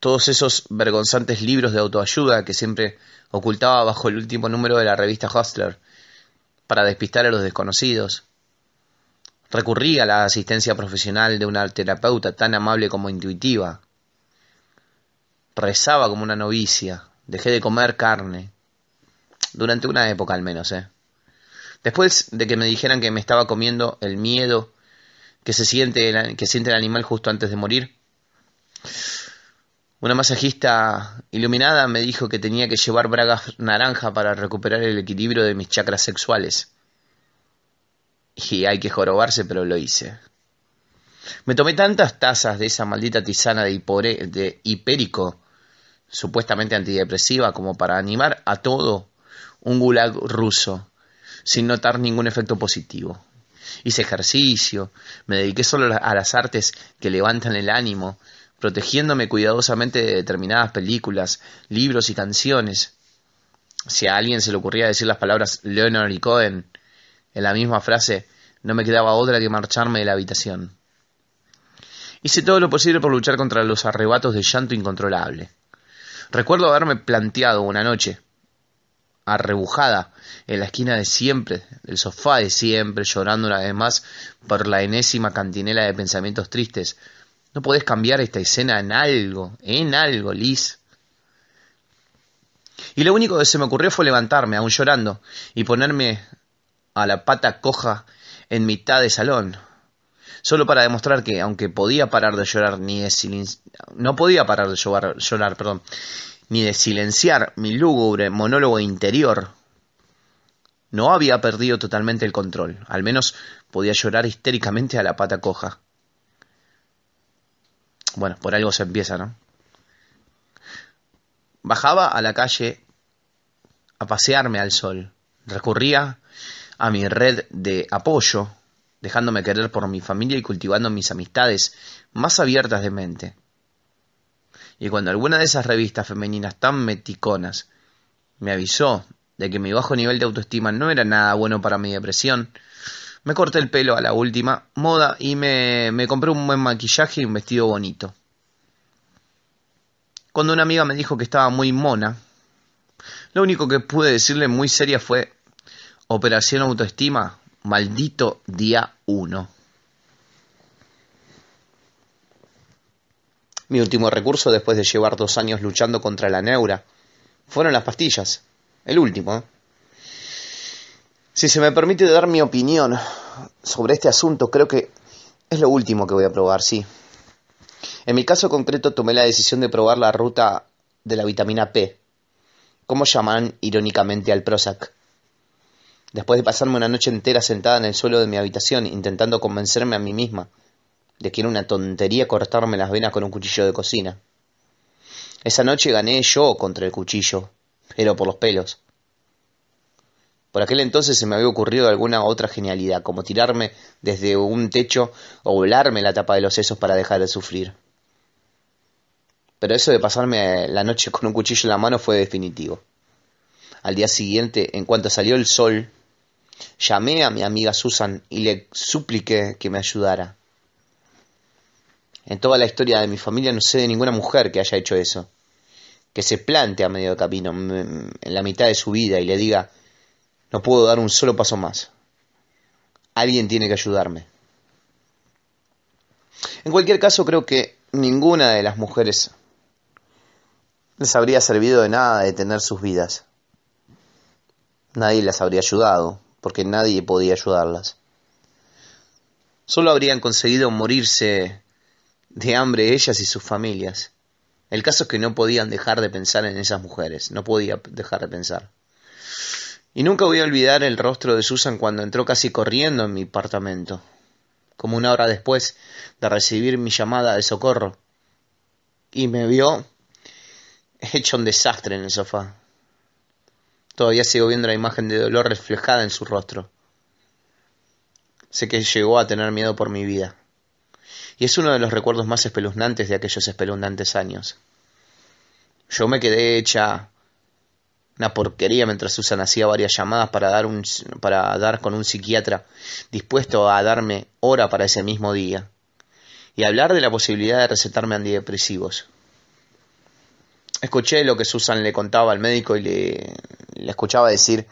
todos esos vergonzantes libros de autoayuda que siempre ocultaba bajo el último número de la revista Hustler para despistar a los desconocidos. Recurrí a la asistencia profesional de una terapeuta tan amable como intuitiva. Rezaba como una novicia. Dejé de comer carne. Durante una época al menos, ¿eh? Después de que me dijeran que me estaba comiendo el miedo que se siente, que siente el animal justo antes de morir, una masajista iluminada me dijo que tenía que llevar bragas naranja para recuperar el equilibrio de mis chakras sexuales. Y hay que jorobarse, pero lo hice. Me tomé tantas tazas de esa maldita tisana de, de hipérico, supuestamente antidepresiva, como para animar a todo un gulag ruso, sin notar ningún efecto positivo. Hice ejercicio, me dediqué solo a las artes que levantan el ánimo, protegiéndome cuidadosamente de determinadas películas, libros y canciones. Si a alguien se le ocurría decir las palabras Leonard y Cohen en la misma frase, no me quedaba otra que marcharme de la habitación. Hice todo lo posible por luchar contra los arrebatos de llanto incontrolable. Recuerdo haberme planteado una noche, arrebujada, en la esquina de siempre, del sofá de siempre, llorando una vez más por la enésima cantinela de pensamientos tristes, ¿No podés cambiar esta escena en algo? En algo, Liz. Y lo único que se me ocurrió fue levantarme, aún llorando, y ponerme a la pata coja en mitad de salón, solo para demostrar que, aunque podía parar de llorar, ni de no podía parar de llorar, llorar perdón, ni de silenciar mi lúgubre monólogo interior, no había perdido totalmente el control, al menos podía llorar histéricamente a la pata coja. Bueno, por algo se empieza, ¿no? Bajaba a la calle a pasearme al sol. Recurría a mi red de apoyo, dejándome querer por mi familia y cultivando mis amistades más abiertas de mente. Y cuando alguna de esas revistas femeninas tan meticonas me avisó de que mi bajo nivel de autoestima no era nada bueno para mi depresión, me corté el pelo a la última moda y me, compré un buen maquillaje y un vestido bonito. Cuando una amiga me dijo que estaba muy mona, lo único que pude decirle muy seria fue Operación Autoestima, maldito día uno. Mi último recurso después de llevar dos años luchando contra la neura fueron las pastillas. El último. ¿eh? Si se me permite dar mi opinión sobre este asunto, creo que es lo último que voy a probar, sí. En mi caso concreto tomé la decisión de probar la ruta de la vitamina P, como llaman irónicamente al Prozac. Después de pasarme una noche entera sentada en el suelo de mi habitación intentando convencerme a mí misma de que era una tontería cortarme las venas con un cuchillo de cocina. Esa noche gané yo contra el cuchillo, pero por los pelos. Por aquel entonces se me había ocurrido alguna otra genialidad, como tirarme desde un techo o volarme la tapa de los sesos para dejar de sufrir. Pero eso de pasarme la noche con un cuchillo en la mano fue definitivo. Al día siguiente, en cuanto salió el sol, llamé a mi amiga Susan y le supliqué que me ayudara. En toda la historia de mi familia no sé de ninguna mujer que haya hecho eso. Que se plante a medio camino, en la mitad de su vida, y le diga, no puedo dar un solo paso más. Alguien tiene que ayudarme. En cualquier caso, creo que ninguna de las mujeres les habría servido de nada detener sus vidas. Nadie las habría ayudado, porque nadie podía ayudarlas. Solo habrían conseguido morirse de hambre ellas y sus familias. El caso es que no podían dejar de pensar en esas mujeres, no podía dejar de pensar. Y nunca voy a olvidar el rostro de Susan cuando entró casi corriendo en mi apartamento, como una hora después de recibir mi llamada de socorro, y me vio hecho un desastre en el sofá. Todavía sigo viendo la imagen de dolor reflejada en su rostro. Sé que llegó a tener miedo por mi vida. Y es uno de los recuerdos más espeluznantes de aquellos espeluznantes años. Yo me quedé hecha una porquería mientras Susan hacía varias llamadas para dar, un, para dar con un psiquiatra dispuesto a darme hora para ese mismo día y hablar de la posibilidad de recetarme antidepresivos. Escuché lo que Susan le contaba al médico y le, escuchaba decir,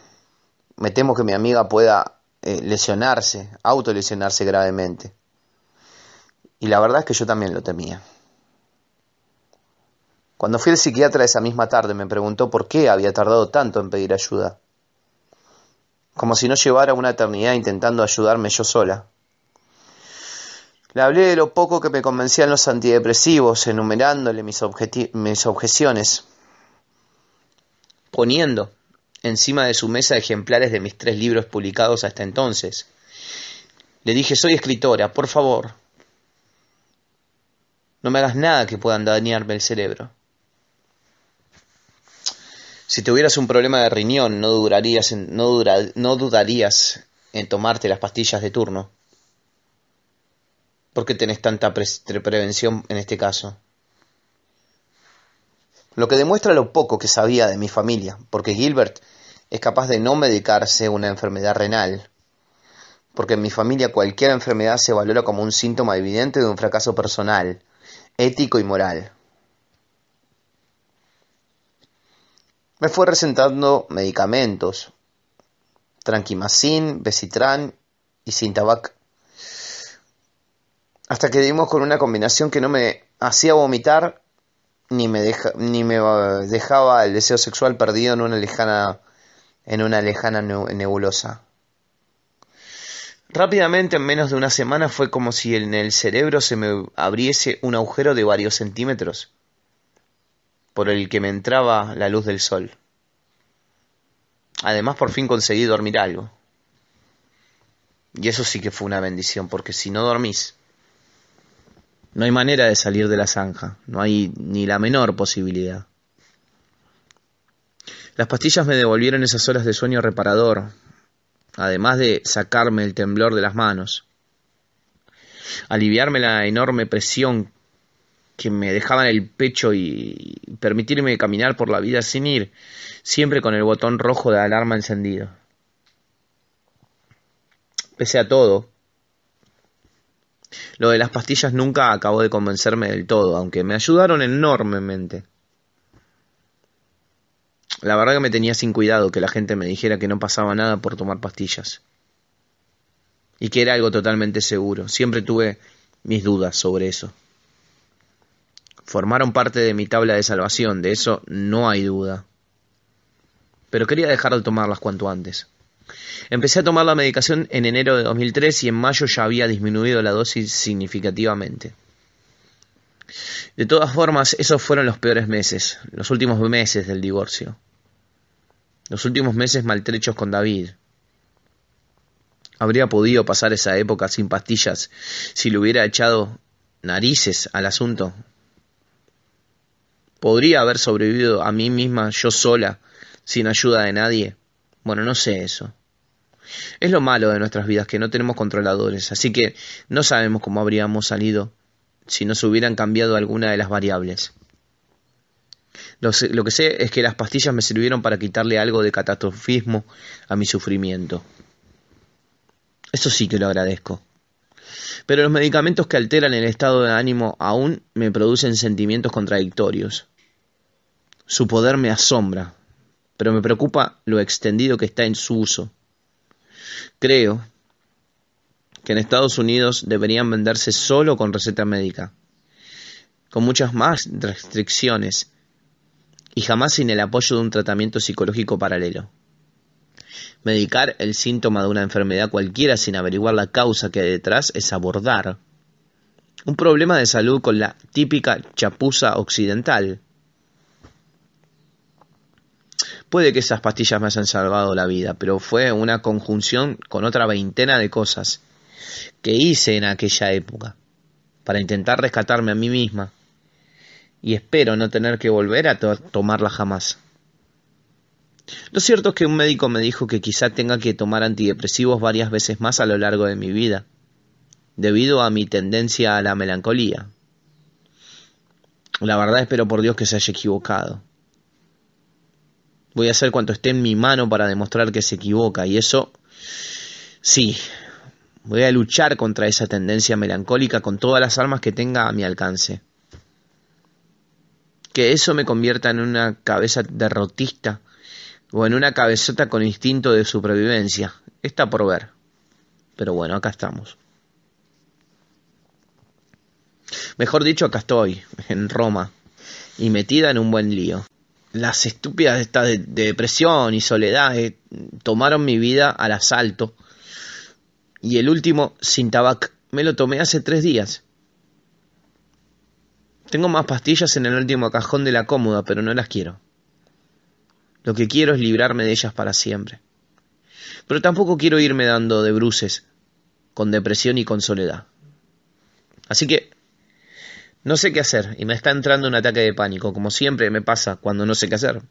me temo que mi amiga pueda eh, lesionarse, autolesionarse gravemente. Y la verdad es que yo también lo temía. Cuando fui al psiquiatra esa misma tarde me preguntó por qué había tardado tanto en pedir ayuda. Como si no llevara una eternidad intentando ayudarme yo sola. Le hablé de lo poco que me convencían los antidepresivos, enumerándole mis, mis objeciones, poniendo encima de su mesa ejemplares de mis tres libros publicados hasta entonces. Le dije, soy escritora, por favor, no me hagas nada que pueda dañarme el cerebro. Si tuvieras un problema de riñón, no, durarías no dudarías en tomarte las pastillas de turno. ¿Por qué tenés tanta prevención en este caso? Lo que demuestra lo poco que sabía de mi familia, porque Gilbert es capaz de no medicarse una enfermedad renal, porque en mi familia cualquier enfermedad se valora como un síntoma evidente de un fracaso personal, ético y moral. Me fue recetando medicamentos, tranquimacin, besitran y Sintabac hasta que dimos con una combinación que no me hacía vomitar ni me, ni me dejaba el deseo sexual perdido en una lejana, en una lejana nebulosa. Rápidamente, en menos de una semana, fue como si en el cerebro se me abriese un agujero de varios centímetros por el que me entraba la luz del sol. Además, por fin conseguí dormir algo. Y eso sí que fue una bendición, porque si no dormís, no hay manera de salir de la zanja, no hay ni la menor posibilidad. Las pastillas me devolvieron esas horas de sueño reparador, además de sacarme el temblor de las manos, aliviarme la enorme presión que me dejaba en el pecho y permitirme caminar por la vida sin ir, siempre con el botón rojo de alarma encendido. Pese a todo, lo de las pastillas nunca acabó de convencerme del todo, aunque me ayudaron enormemente. La verdad que me tenía sin cuidado que la gente me dijera que no pasaba nada por tomar pastillas. Y que era algo totalmente seguro. Siempre tuve mis dudas sobre eso. Formaron parte de mi tabla de salvación, de eso no hay duda. Pero quería dejar de tomarlas cuanto antes. Empecé a tomar la medicación en enero de 2003 y en mayo ya había disminuido la dosis significativamente. De todas formas, esos fueron los peores meses, los últimos meses del divorcio los últimos meses maltrechos con David. Habría podido pasar esa época sin pastillas si le hubiera echado narices al asunto. ¿Podría haber sobrevivido a mí misma yo sola, sin ayuda de nadie? Bueno, no sé eso. Es lo malo de nuestras vidas, que no tenemos controladores, así que no sabemos cómo habríamos salido si nos hubieran cambiado alguna de las variables. Lo, que sé es que las pastillas me sirvieron para quitarle algo de catastrofismo a mi sufrimiento. Eso sí que lo agradezco. Pero los medicamentos que alteran el estado de ánimo aún me producen sentimientos contradictorios. Su poder me asombra, pero me preocupa lo extendido que está en su uso. Creo que en Estados Unidos deberían venderse solo con receta médica, con muchas más restricciones y jamás sin el apoyo de un tratamiento psicológico paralelo. Medicar el síntoma de una enfermedad cualquiera sin averiguar la causa que hay detrás es abordar un problema de salud con la típica chapuza occidental. Puede que esas pastillas me hayan salvado la vida, pero fue una conjunción con otra veintena de cosas que hice en aquella época para intentar rescatarme a mí misma y espero no tener que volver a tomarla jamás. Lo cierto es que un médico me dijo que quizá tenga que tomar antidepresivos varias veces más a lo largo de mi vida, debido a mi tendencia a la melancolía. La verdad espero por Dios que se haya equivocado. Voy a hacer cuanto esté en mi mano para demostrar que se equivoca y eso sí, voy a luchar contra esa tendencia melancólica con todas las armas que tenga a mi alcance que eso me convierta en una cabeza derrotista o en una cabezota con instinto de supervivencia. Está por ver. Pero bueno, acá estamos. Mejor dicho, acá estoy, en Roma, y metida en un buen lío. Las estúpidas estas de, depresión y soledad eh, tomaron mi vida al asalto. Y el último, sin tabac, me lo tomé hace tres días. Tengo más pastillas en el último cajón de la cómoda, pero no las quiero. Lo que quiero es librarme de ellas para siempre. Pero tampoco quiero irme dando de bruces, con depresión y con soledad. Así que no sé qué hacer y me está entrando un ataque de pánico, como siempre me pasa cuando no sé qué hacer.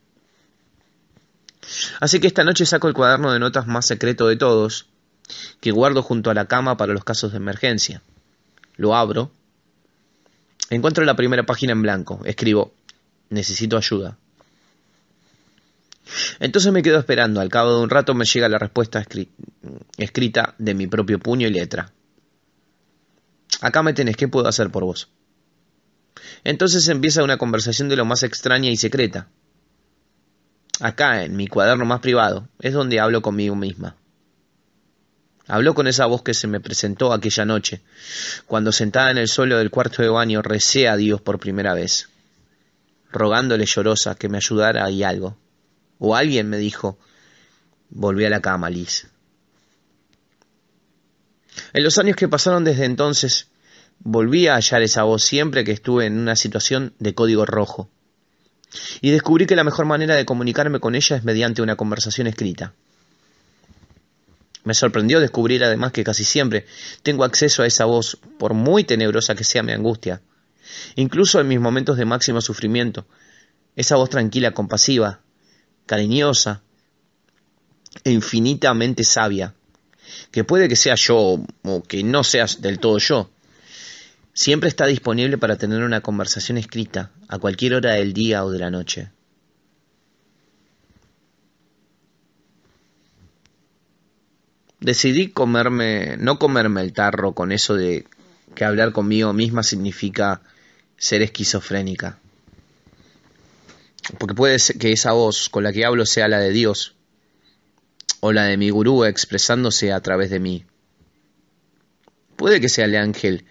Así que esta noche saco el cuaderno de notas más secreto de todos, que guardo junto a la cama para los casos de emergencia. Lo abro Encuentro la primera página en blanco. Escribo, necesito ayuda. Entonces me quedo esperando. Al cabo de un rato me llega la respuesta escrita de mi propio puño y letra. Acá me tenés, ¿qué puedo hacer por vos? Entonces empieza una conversación de lo más extraña y secreta. Acá, en mi cuaderno más privado, es donde hablo conmigo misma. Habló con esa voz que se me presentó aquella noche, cuando sentada en el suelo del cuarto de baño recé a Dios por primera vez, rogándole llorosa que me ayudara y algo. O alguien me dijo, volví a la cama, Liz. En los años que pasaron desde entonces, volví a hallar esa voz siempre que estuve en una situación de código rojo. Y descubrí que la mejor manera de comunicarme con ella es mediante una conversación escrita. Me sorprendió descubrir además que casi siempre tengo acceso a esa voz, por muy tenebrosa que sea mi angustia. Incluso en mis momentos de máximo sufrimiento, esa voz tranquila, compasiva, cariñosa e infinitamente sabia, que puede que sea yo o que no seas del todo yo, siempre está disponible para tener una conversación escrita a cualquier hora del día o de la noche. Decidí comerme, no comerme el tarro con eso de que hablar conmigo misma significa ser esquizofrénica. Porque puede ser que esa voz con la que hablo sea la de Dios o la de mi gurú expresándose a través de mí. Puede que sea el ángel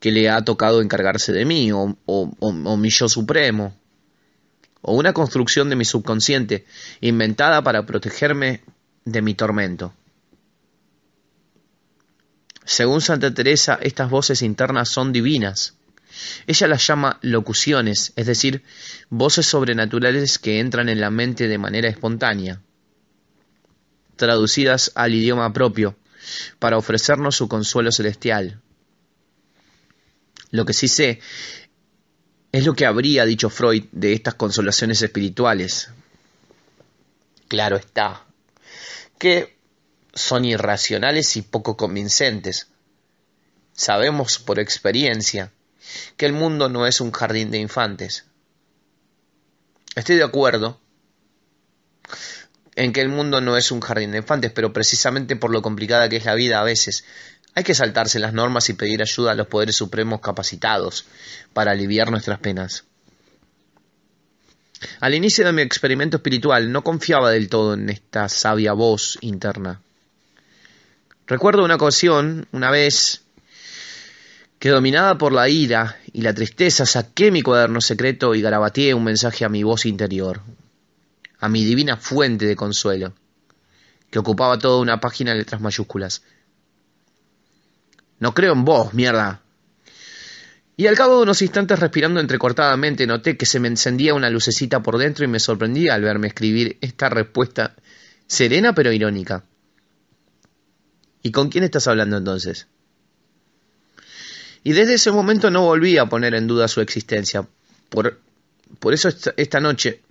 que le ha tocado encargarse de mí o, o mi yo supremo o una construcción de mi subconsciente inventada para protegerme de mi tormento. Según Santa Teresa, estas voces internas son divinas. Ella las llama locuciones, es decir, voces sobrenaturales que entran en la mente de manera espontánea, traducidas al idioma propio, para ofrecernos su consuelo celestial. Lo que sí sé es lo que habría dicho Freud de estas consolaciones espirituales. Claro está, que son irracionales y poco convincentes. Sabemos por experiencia que el mundo no es un jardín de infantes. Estoy de acuerdo en que el mundo no es un jardín de infantes, pero precisamente por lo complicada que es la vida a veces, hay que saltarse las normas y pedir ayuda a los poderes supremos capacitados para aliviar nuestras penas. Al inicio de mi experimento espiritual no confiaba del todo en esta sabia voz interna. Recuerdo una ocasión, una vez, que dominada por la ira y la tristeza saqué mi cuaderno secreto y garabateé un mensaje a mi voz interior, a mi divina fuente de consuelo, que ocupaba toda una página de letras mayúsculas. No creo en vos, mierda. Y al cabo de unos instantes respirando entrecortadamente noté que se me encendía una lucecita por dentro y me sorprendí al verme escribir esta respuesta serena pero irónica. ¿Y con quién estás hablando entonces? Y desde ese momento no volví a poner en duda su existencia. Por, por eso esta, esta noche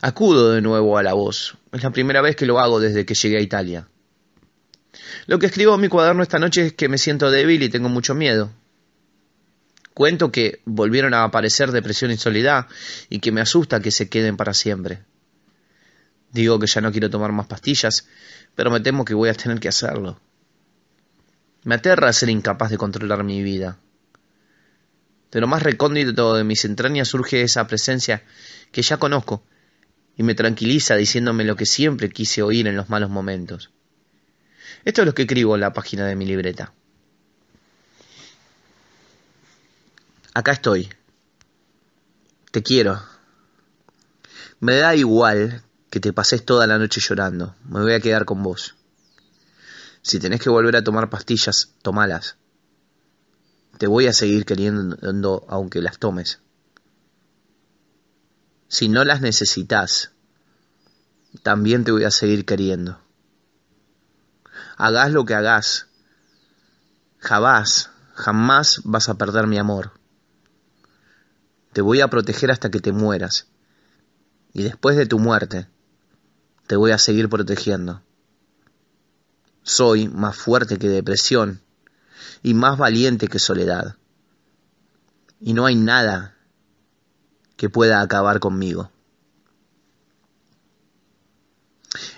acudo de nuevo a la voz. Es la primera vez que lo hago desde que llegué a Italia. Lo que escribo en mi cuaderno esta noche es que me siento débil y tengo mucho miedo. Cuento que volvieron a aparecer depresión y soledad y que me asusta que se queden para siempre. Digo que ya no quiero tomar más pastillas, pero me temo que voy a tener que hacerlo. Me aterra ser incapaz de controlar mi vida. De lo más recóndito de mis entrañas surge esa presencia que ya conozco y me tranquiliza diciéndome lo que siempre quise oír en los malos momentos. Esto es lo que escribo en la página de mi libreta. Acá estoy. Te quiero. Me da igual que te pases toda la noche llorando. Me voy a quedar con vos. Si tenés que volver a tomar pastillas, tomalas. Te voy a seguir queriendo aunque las tomes. Si no las necesitas, también te voy a seguir queriendo. Hagas lo que hagas, jamás, jamás vas a perder mi amor. Te voy a proteger hasta que te mueras. Y después de tu muerte, te voy a seguir protegiendo. Soy más fuerte que depresión y más valiente que soledad. Y no hay nada que pueda acabar conmigo.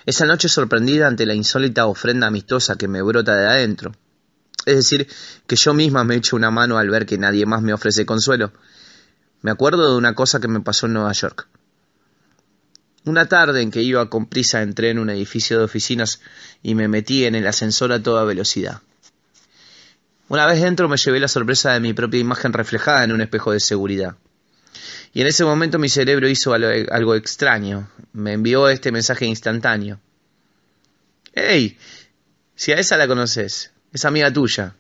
Esa noche sorprendida ante la insólita ofrenda amistosa que me brota de adentro, es decir, que yo misma me echo una mano al ver que nadie más me ofrece consuelo, me acuerdo de una cosa que me pasó en Nueva York. Una tarde en que iba con prisa entré en un edificio de oficinas y me metí en el ascensor a toda velocidad. Una vez dentro me llevé la sorpresa de mi propia imagen reflejada en un espejo de seguridad. Y en ese momento mi cerebro hizo algo extraño. Me envió este mensaje instantáneo. ¡Hey! Si a esa la conoces, es amiga tuya.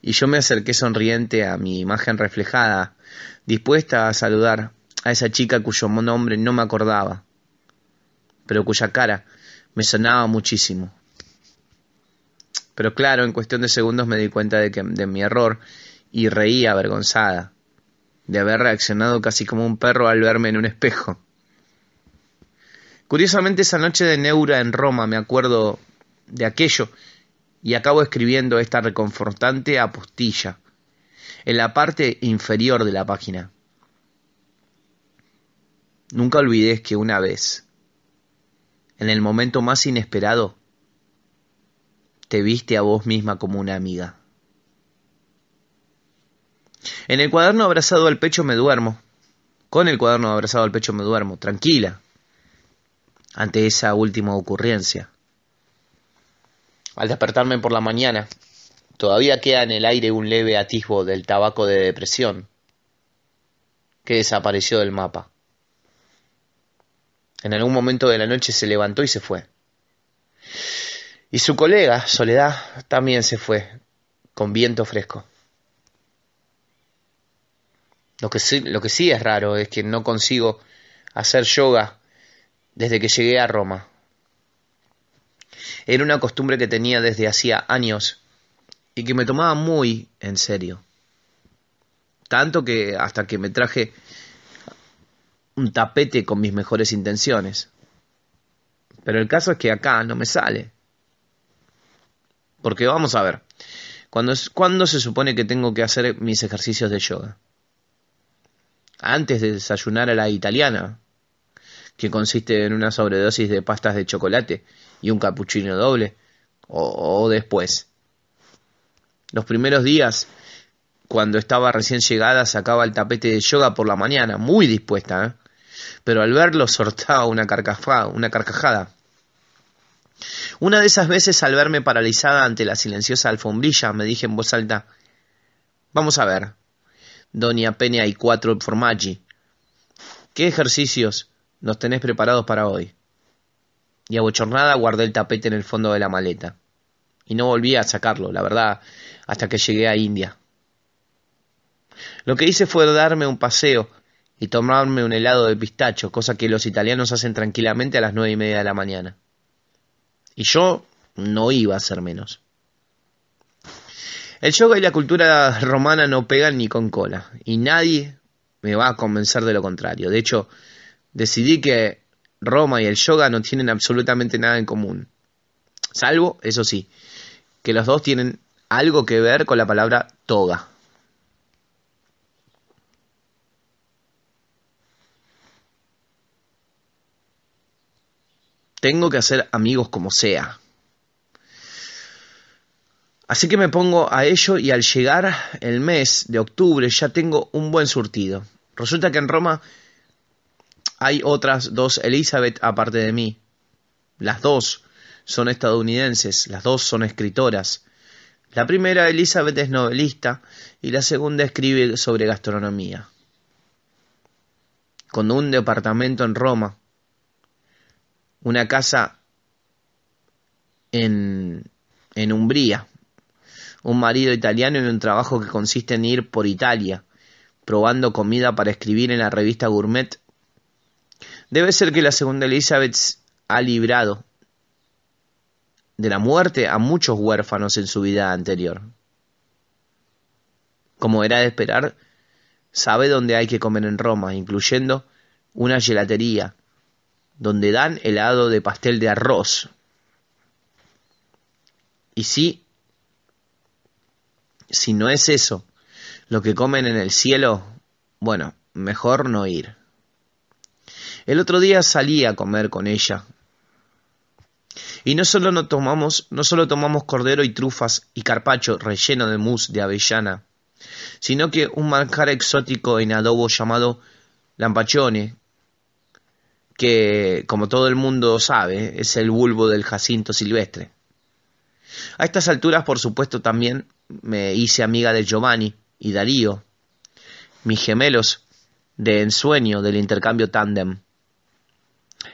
Y yo me acerqué sonriente a mi imagen reflejada, dispuesta a saludar a esa chica cuyo nombre no me acordaba, pero cuya cara me sonaba muchísimo. Pero claro, en cuestión de segundos me di cuenta de, que, de mi error y reí avergonzada de haber reaccionado casi como un perro al verme en un espejo. Curiosamente esa noche de Neura en Roma me acuerdo de aquello y acabo escribiendo esta reconfortante apostilla en la parte inferior de la página. Nunca olvides que una vez, en el momento más inesperado, te viste a vos misma como una amiga. En el cuaderno abrazado al pecho me duermo. Con el cuaderno abrazado al pecho me duermo, tranquila, ante esa última ocurrencia. Al despertarme por la mañana, todavía queda en el aire un leve atisbo del tabaco de depresión que desapareció del mapa. En algún momento de la noche se levantó y se fue. Y su colega, Soledad, también se fue, con viento fresco. Lo que, sí, lo que sí es raro es que no consigo hacer yoga desde que llegué a Roma. Era una costumbre que tenía desde hacía años y que me tomaba muy en serio. Tanto que hasta que me traje un tapete con mis mejores intenciones. Pero el caso es que acá no me sale. Porque vamos a ver, ¿cuándo, ¿cuándo se supone que tengo que hacer mis ejercicios de yoga? Antes de desayunar a la italiana, que consiste en una sobredosis de pastas de chocolate y un cappuccino doble, o, después. Los primeros días, cuando estaba recién llegada, sacaba el tapete de yoga por la mañana, muy dispuesta, ¿eh? Pero al verlo sortaba una carcajada, una carcajada. Una de esas veces, al verme paralizada ante la silenciosa alfombrilla, me dije en voz alta, Vamos a ver, doña Peña y cuatro formaggi, ¿qué ejercicios nos tenés preparados para hoy? Y abochornada guardé el tapete en el fondo de la maleta. Y no volví a sacarlo, la verdad, hasta que llegué a India. Lo que hice fue darme un paseo y tomarme un helado de pistacho, cosa que los italianos hacen tranquilamente a las nueve y media de la mañana. Y yo no iba a ser menos. El yoga y la cultura romana no pegan ni con cola, y nadie me va a convencer de lo contrario. De hecho, decidí que Roma y el yoga no tienen absolutamente nada en común. Salvo, eso sí, que los dos tienen algo que ver con la palabra toga. Tengo que hacer amigos como sea. Así que me pongo a ello y al llegar el mes de octubre ya tengo un buen surtido. Resulta que en Roma hay otras dos Elizabeth aparte de mí. Las dos son estadounidenses, las dos son escritoras. La primera, Elizabeth, es novelista y la segunda escribe sobre gastronomía. Con un departamento en Roma una casa en, en Umbría, un marido italiano y un trabajo que consiste en ir por Italia, probando comida para escribir en la revista Gourmet. Debe ser que la segunda Elizabeth ha librado de la muerte a muchos huérfanos en su vida anterior. Como era de esperar, sabe dónde hay que comer en Roma, incluyendo una gelatería, donde dan helado de pastel de arroz. Y si, si no es eso lo que comen en el cielo, bueno, mejor no ir. El otro día salí a comer con ella. Y no solo no tomamos, no solo tomamos cordero y trufas y carpacho relleno de mousse de avellana, sino que un manjar exótico en adobo llamado lampachone, que, como todo el mundo sabe, es el bulbo del jacinto silvestre. A estas alturas, por supuesto, también me hice amiga de Giovanni y Darío, mis gemelos de ensueño del intercambio tándem.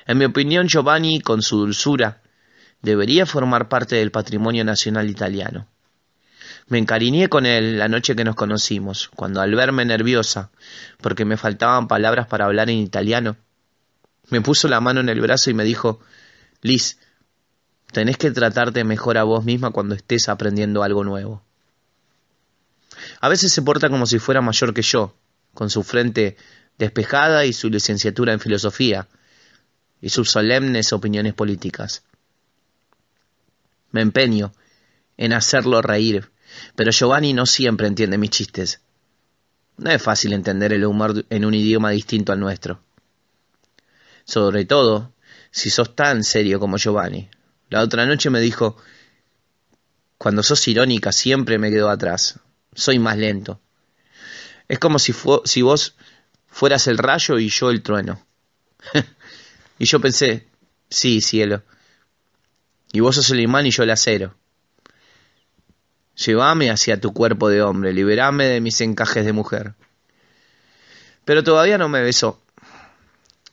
En mi opinión, Giovanni, con su dulzura, debería formar parte del patrimonio nacional italiano. Me encariñé con él la noche que nos conocimos, cuando al verme nerviosa, porque me faltaban palabras para hablar en italiano, me puso la mano en el brazo y me dijo, Liz, tenés que tratarte mejor a vos misma cuando estés aprendiendo algo nuevo. A veces se porta como si fuera mayor que yo, con su frente despejada y su licenciatura en filosofía, y sus solemnes opiniones políticas. Me empeño en hacerlo reír, pero Giovanni no siempre entiende mis chistes. No es fácil entender el humor en un idioma distinto al nuestro. Sobre todo, si sos tan serio como Giovanni. La otra noche me dijo, cuando sos irónica siempre me quedo atrás. Soy más lento. Es como si, vos fueras el rayo y yo el trueno. [laughs] y yo pensé, sí, cielo. Y vos sos el imán y yo el acero. Llévame hacia tu cuerpo de hombre, liberame de mis encajes de mujer. Pero todavía no me besó.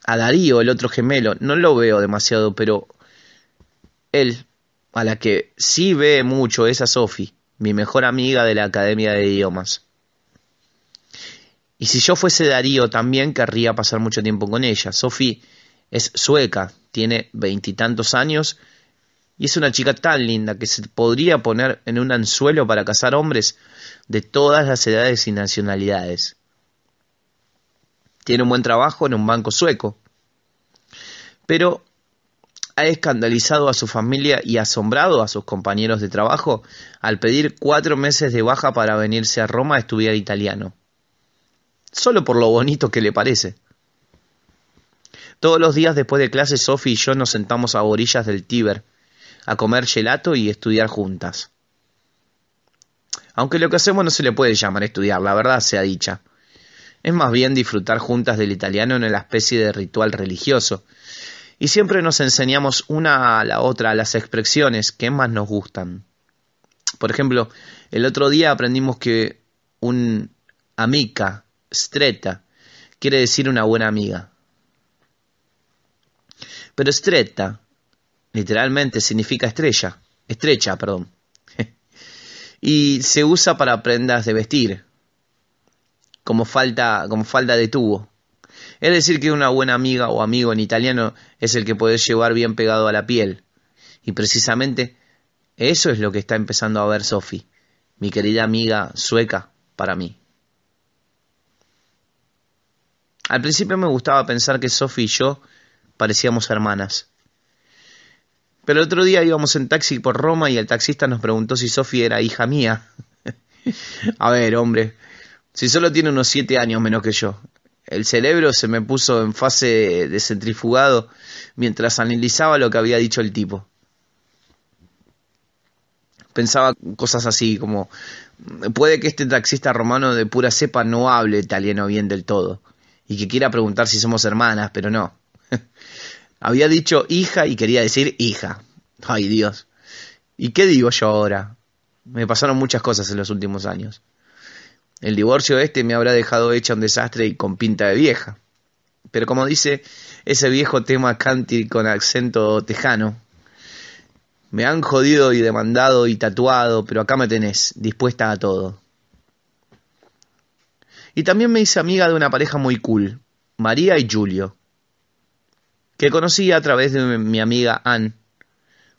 A Darío, el otro gemelo, no lo veo demasiado, pero él, a la que sí ve mucho, es a Sophie, mi mejor amiga de la Academia de Idiomas. Y si yo fuese Darío, también querría pasar mucho tiempo con ella. Sophie es sueca, tiene veintitantos años y es una chica tan linda que se podría poner en un anzuelo para cazar hombres de todas las edades y nacionalidades. Tiene un buen trabajo en un banco sueco, pero ha escandalizado a su familia y asombrado a sus compañeros de trabajo al pedir cuatro meses de baja para venirse a Roma a estudiar italiano, solo por lo bonito que le parece. Todos los días después de clase, Sophie y yo nos sentamos a orillas del Tíber, a comer gelato y estudiar juntas. Aunque lo que hacemos no se le puede llamar estudiar, la verdad sea dicha. Es más bien disfrutar juntas del italiano en una especie de ritual religioso. Y siempre nos enseñamos una a la otra las expresiones que más nos gustan. Por ejemplo, el otro día aprendimos que un amica, stretta, quiere decir una buena amiga. Pero stretta literalmente significa estrella, estrecha, perdón. [laughs] y se usa para prendas de vestir, como falta, como falda de tubo. Es decir, que una buena amiga o amigo en italiano es el que puedes llevar bien pegado a la piel. Y precisamente eso es lo que está empezando a ver Sophie, mi querida amiga sueca, para mí. Al principio me gustaba pensar que Sophie y yo parecíamos hermanas. Pero el otro día íbamos en taxi por Roma y el taxista nos preguntó si Sofía era hija mía. [laughs] A ver, hombre, si solo tiene unos siete años menos que yo. El cerebro se me puso en fase de centrifugado mientras analizaba lo que había dicho el tipo. Pensaba cosas así como, puede que este taxista romano de pura cepa no hable italiano bien del todo y que quiera preguntar si somos hermanas, pero no. [laughs] Había dicho hija y quería decir hija. Ay Dios. ¿Y qué digo yo ahora? Me pasaron muchas cosas en los últimos años. El divorcio este me habrá dejado hecha un desastre y con pinta de vieja. Pero como dice ese viejo tema country con acento tejano, me han jodido y demandado y tatuado, pero acá me tenés, dispuesta a todo. Y también me hice amiga de una pareja muy cool, María y Julio que conocí a través de mi amiga Anne,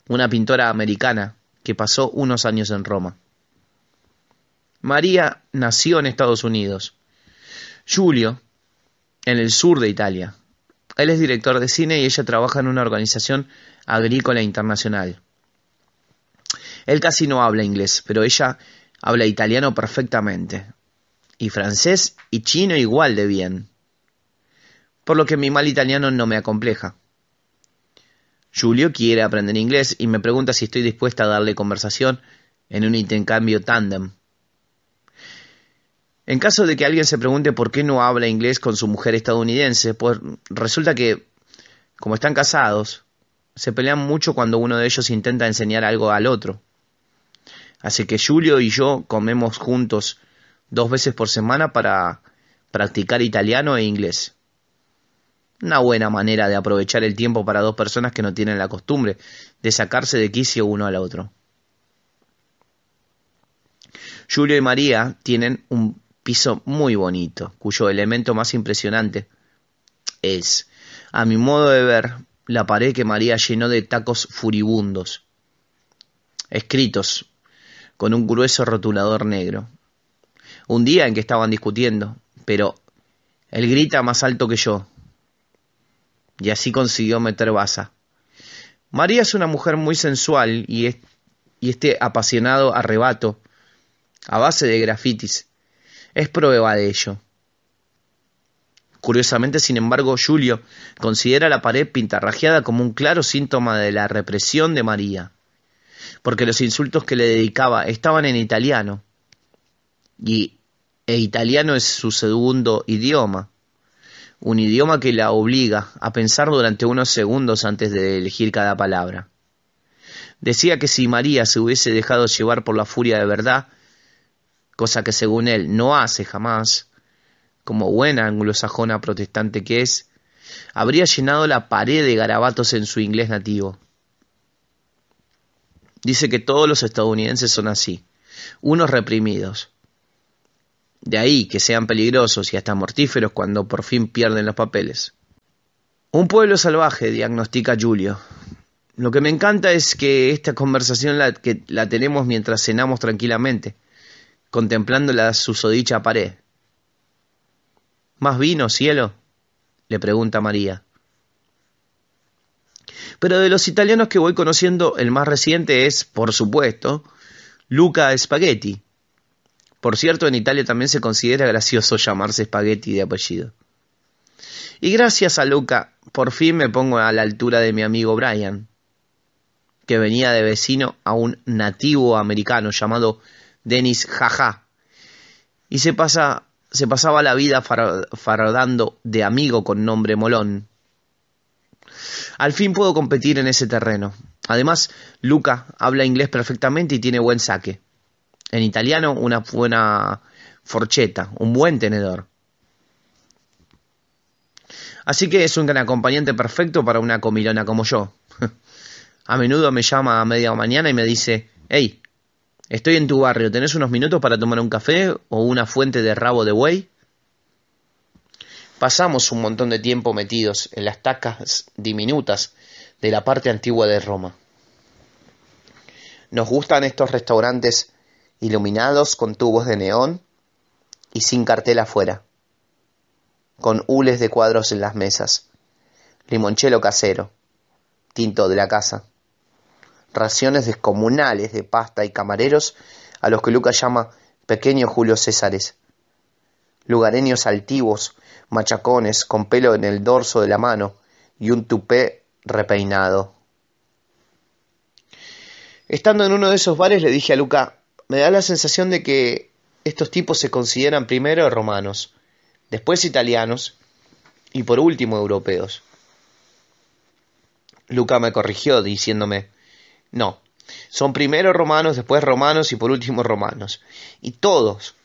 una pintora americana que pasó unos años en Roma. María nació en Estados Unidos. Julio, en el sur de Italia. Él es director de cine y ella trabaja en una organización agrícola internacional. Él casi no habla inglés, pero ella habla italiano perfectamente. Y francés y chino igual de bien por lo que mi mal italiano no me acompleja. Julio quiere aprender inglés y me pregunta si estoy dispuesta a darle conversación en un intercambio tándem. En caso de que alguien se pregunte por qué no habla inglés con su mujer estadounidense, pues resulta que, como están casados, se pelean mucho cuando uno de ellos intenta enseñar algo al otro. Así que Julio y yo comemos juntos dos veces por semana para practicar italiano e inglés. Una buena manera de aprovechar el tiempo para dos personas que no tienen la costumbre de sacarse de quicio uno al otro. Julio y María tienen un piso muy bonito, cuyo elemento más impresionante es, a mi modo de ver, la pared que María llenó de tacos furibundos, escritos con un grueso rotulador negro. Un día en que estaban discutiendo, pero él grita más alto que yo, y así consiguió meter baza. María es una mujer muy sensual y, y este apasionado arrebato, a base de grafitis, es prueba de ello. Curiosamente, sin embargo, Julio considera la pared pintarrajeada como un claro síntoma de la represión de María, porque los insultos que le dedicaba estaban en italiano, y e italiano es su segundo idioma un idioma que la obliga a pensar durante unos segundos antes de elegir cada palabra. Decía que si María se hubiese dejado llevar por la furia de verdad, cosa que según él no hace jamás, como buena anglosajona protestante que es, habría llenado la pared de garabatos en su inglés nativo. Dice que todos los estadounidenses son así, unos reprimidos, de ahí que sean peligrosos y hasta mortíferos cuando por fin pierden los papeles. Un pueblo salvaje, diagnostica Julio. Lo que me encanta es que esta conversación la, que la tenemos mientras cenamos tranquilamente, contemplando la susodicha pared. ¿Más vino, cielo? le pregunta María. Pero de los italianos que voy conociendo, el más reciente es, por supuesto, Luca Spaghetti, por cierto, en Italia también se considera gracioso llamarse espagueti de apellido. Y gracias a Luca, por fin me pongo a la altura de mi amigo Brian, que venía de vecino a un nativo americano llamado Dennis Jaja, y se, pasa, se pasaba la vida fardando de amigo con nombre Molón. Al fin puedo competir en ese terreno. Además, Luca habla inglés perfectamente y tiene buen saque en italiano una buena forcheta, un buen tenedor. Así que es un gran acompañante perfecto para una comilona como yo. [laughs] A menudo me llama a media mañana y me dice, hey, estoy en tu barrio, ¿tenés unos minutos para tomar un café o una fuente de rabo de buey? Pasamos un montón de tiempo metidos en las tacas diminutas de la parte antigua de Roma. Nos gustan estos restaurantes iluminados con tubos de neón y sin cartel afuera, con hules de cuadros en las mesas, limonchelo casero, tinto de la casa, raciones descomunales de pasta y camareros a los que Lucas llama pequeños Julio Césares, lugareños altivos, machacones con pelo en el dorso de la mano y un tupé repeinado. Estando en uno de esos bares le dije a Luca, me da la sensación de que estos tipos se consideran primero romanos, después italianos y por último europeos. Luca me corrigió diciéndome, no, son primero romanos, después romanos y por último romanos. Y todos,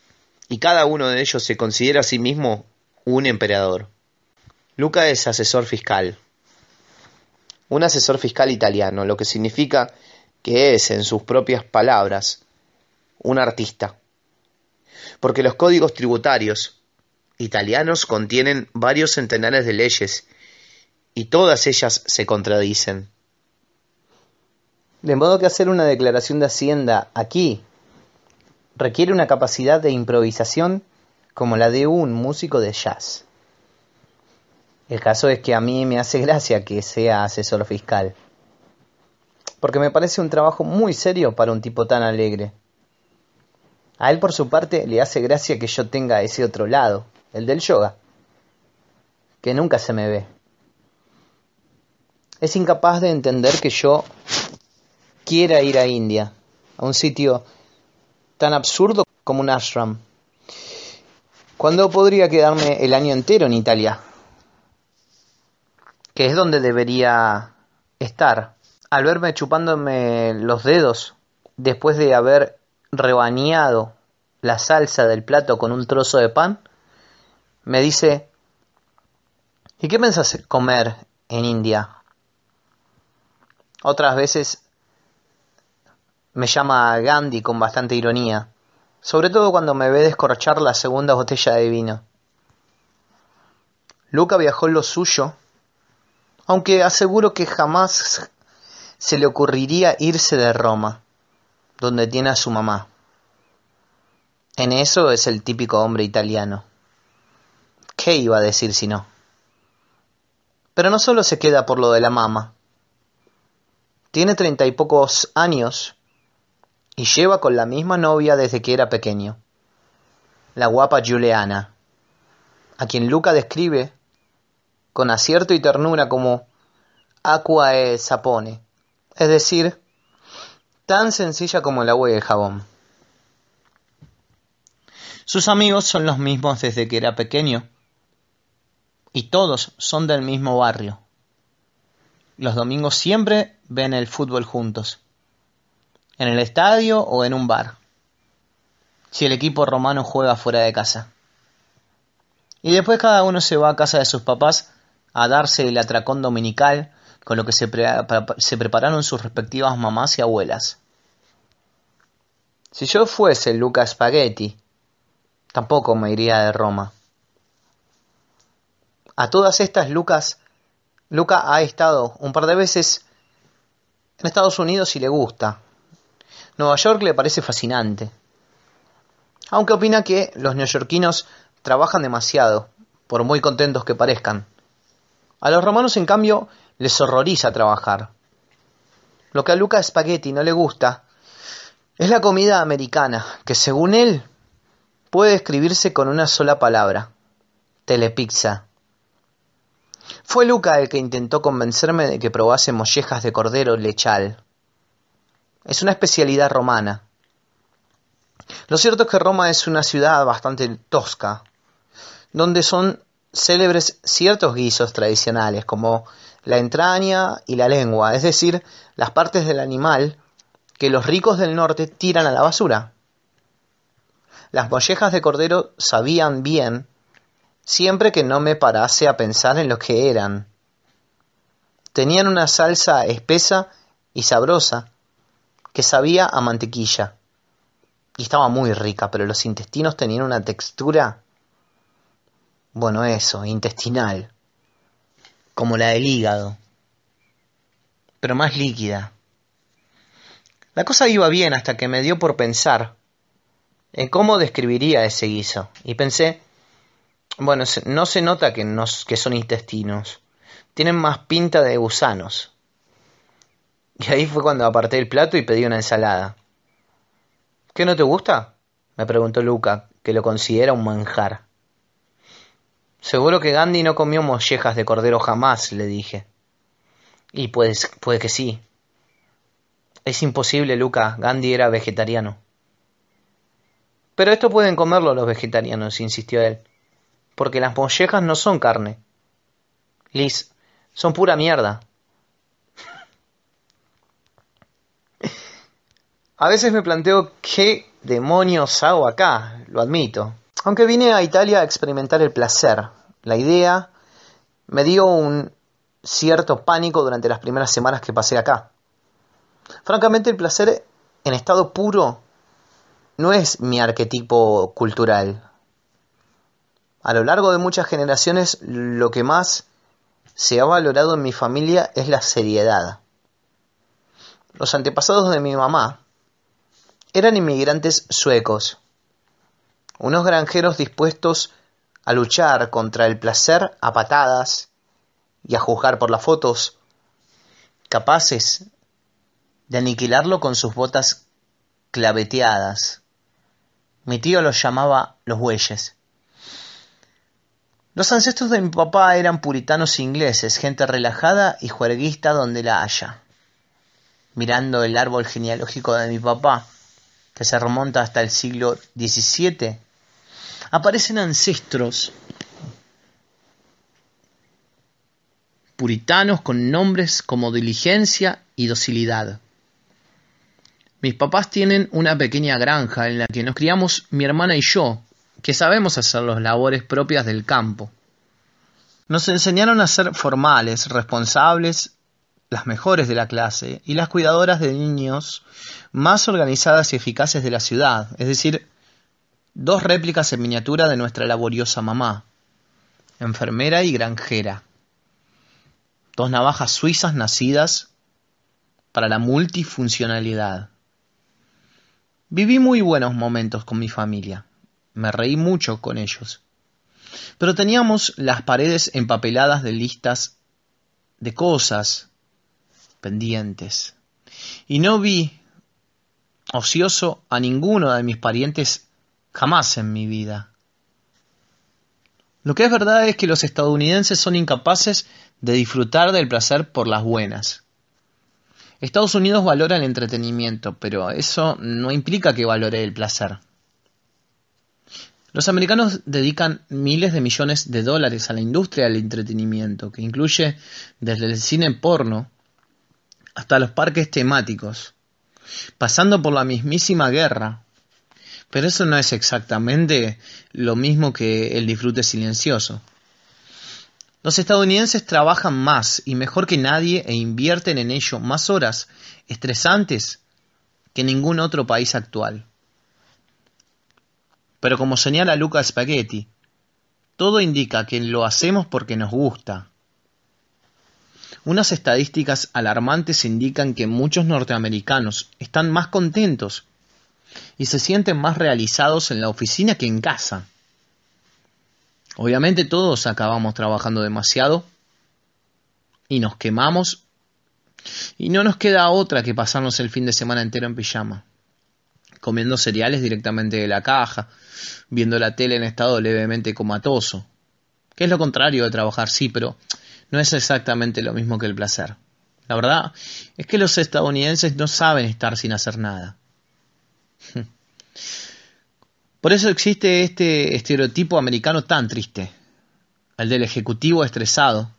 y cada uno de ellos se considera a sí mismo un emperador. Luca es asesor fiscal, un asesor fiscal italiano, lo que significa que es, en sus propias palabras, un artista. Porque los códigos tributarios italianos contienen varios centenares de leyes y todas ellas se contradicen. De modo que hacer una declaración de Hacienda aquí requiere una capacidad de improvisación como la de un músico de jazz. El caso es que a mí me hace gracia que sea asesor fiscal, porque me parece un trabajo muy serio para un tipo tan alegre. A él por su parte le hace gracia que yo tenga ese otro lado, el del yoga, que nunca se me ve. Es incapaz de entender que yo quiera ir a India, a un sitio tan absurdo como un ashram, cuando podría quedarme el año entero en Italia, que es donde debería estar. Al verme chupándome los dedos después de haber rebañado la salsa del plato con un trozo de pan, me dice, ¿Y qué pensás comer en India? Otras veces me llama Gandhi con bastante ironía, sobre todo cuando me ve descorchar la segunda botella de vino. Luca viajó en lo suyo, aunque aseguro que jamás se le ocurriría irse de Roma, donde tiene a su mamá. En eso es el típico hombre italiano. ¿Qué iba a decir si no? Pero no solo se queda por lo de la mamá. Tiene treinta y pocos años y lleva con la misma novia desde que era pequeño, la guapa Juliana, a quien Luca describe con acierto y ternura como aqua e sapone, es decir, tan sencilla como el agua y el jabón. Sus amigos son los mismos desde que era pequeño, y todos son del mismo barrio. Los domingos siempre ven el fútbol juntos, en el estadio o en un bar, si el equipo romano juega fuera de casa. Y después cada uno se va a casa de sus papás a darse el atracón dominical con lo que se, se prepararon sus respectivas mamás y abuelas. Si yo fuese Luca Spaghetti, tampoco me iría de Roma. A todas estas Lucas, Luca ha estado un par de veces en Estados Unidos y le gusta. Nueva York le parece fascinante. Aunque opina que los neoyorquinos trabajan demasiado, por muy contentos que parezcan. A los romanos, en cambio, les horroriza trabajar. Lo que a Luca Spaghetti no le gusta es la comida americana, que según él puede describirse con una sola palabra, telepizza. Fue Luca el que intentó convencerme de que probase mollejas de cordero lechal. Es una especialidad romana. Lo cierto es que Roma es una ciudad bastante tosca, donde son célebres ciertos guisos tradicionales como la entraña y la lengua, es decir, las partes del animal que los ricos del norte tiran a la basura. Las mollejas de cordero sabían bien, siempre que no me parase a pensar en lo que eran. Tenían una salsa espesa y sabrosa, que sabía a mantequilla. Y estaba muy rica, pero los intestinos tenían una textura bueno, eso, intestinal. Como la del hígado. Pero más líquida. La cosa iba bien hasta que me dio por pensar en cómo describiría ese guiso. Y pensé, bueno, no se nota que, que son intestinos. Tienen más pinta de gusanos. Y ahí fue cuando aparté el plato y pedí una ensalada. ¿Qué no te gusta? me preguntó Luca, que lo considera un manjar. Seguro que Gandhi no comió mollejas de cordero jamás, le dije. Y pues, puede que sí. Es imposible, Luca. Gandhi era vegetariano. Pero esto pueden comerlo los vegetarianos, insistió él. Porque las mollejas no son carne. Liz, son pura mierda. A veces me planteo qué demonios hago acá, lo admito. Aunque vine a Italia a experimentar el placer, la idea me dio un cierto pánico durante las primeras semanas que pasé acá. Francamente, el placer en estado puro no es mi arquetipo cultural. A lo largo de muchas generaciones, lo que más se ha valorado en mi familia es la seriedad. Los antepasados de mi mamá eran inmigrantes suecos unos granjeros dispuestos a luchar contra el placer a patadas y a juzgar por las fotos, capaces de aniquilarlo con sus botas claveteadas. Mi tío los llamaba los bueyes. Los ancestros de mi papá eran puritanos ingleses, gente relajada y juerguista donde la haya. Mirando el árbol genealógico de mi papá, que se remonta hasta el siglo XVII, aparecen ancestros puritanos con nombres como diligencia y docilidad. Mis papás tienen una pequeña granja en la que nos criamos mi hermana y yo, que sabemos hacer las labores propias del campo. Nos enseñaron a ser formales, responsables, las mejores de la clase y las cuidadoras de niños más organizadas y eficaces de la ciudad, es decir, dos réplicas en miniatura de nuestra laboriosa mamá, enfermera y granjera, dos navajas suizas nacidas para la multifuncionalidad. Viví muy buenos momentos con mi familia, me reí mucho con ellos, pero teníamos las paredes empapeladas de listas de cosas, pendientes. Y no vi ocioso a ninguno de mis parientes jamás en mi vida. Lo que es verdad es que los estadounidenses son incapaces de disfrutar del placer por las buenas. Estados Unidos valora el entretenimiento, pero eso no implica que valore el placer. Los americanos dedican miles de millones de dólares a la industria del entretenimiento, que incluye desde el cine porno hasta los parques temáticos, pasando por la mismísima guerra. Pero eso no es exactamente lo mismo que el disfrute silencioso. Los estadounidenses trabajan más y mejor que nadie e invierten en ello más horas estresantes que ningún otro país actual. Pero como señala Luca Spaghetti, todo indica que lo hacemos porque nos gusta, unas estadísticas alarmantes indican que muchos norteamericanos están más contentos y se sienten más realizados en la oficina que en casa. Obviamente todos acabamos trabajando demasiado y nos quemamos y no nos queda otra que pasarnos el fin de semana entero en pijama, comiendo cereales directamente de la caja, viendo la tele en estado levemente comatoso, que es lo contrario de trabajar, sí, pero no es exactamente lo mismo que el placer. La verdad es que los estadounidenses no saben estar sin hacer nada. [laughs] Por eso existe este estereotipo americano tan triste, el del ejecutivo estresado,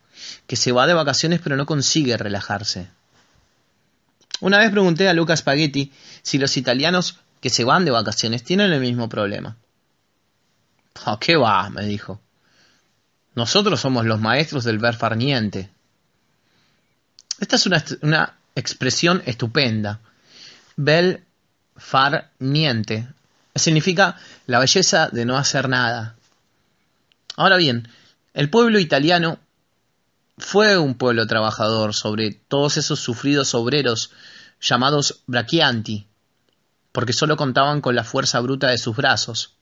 que se va de vacaciones pero no consigue relajarse. Una vez pregunté a Luca Spaghetti si los italianos que se van de vacaciones tienen el mismo problema. ¿A qué va? me dijo. Nosotros somos los maestros del ver farniente. Esta es una, expresión estupenda. Bel far niente. Significa la belleza de no hacer nada. Ahora bien, el pueblo italiano fue un pueblo trabajador sobre todos esos sufridos obreros llamados brachianti, porque solo contaban con la fuerza bruta de sus brazos,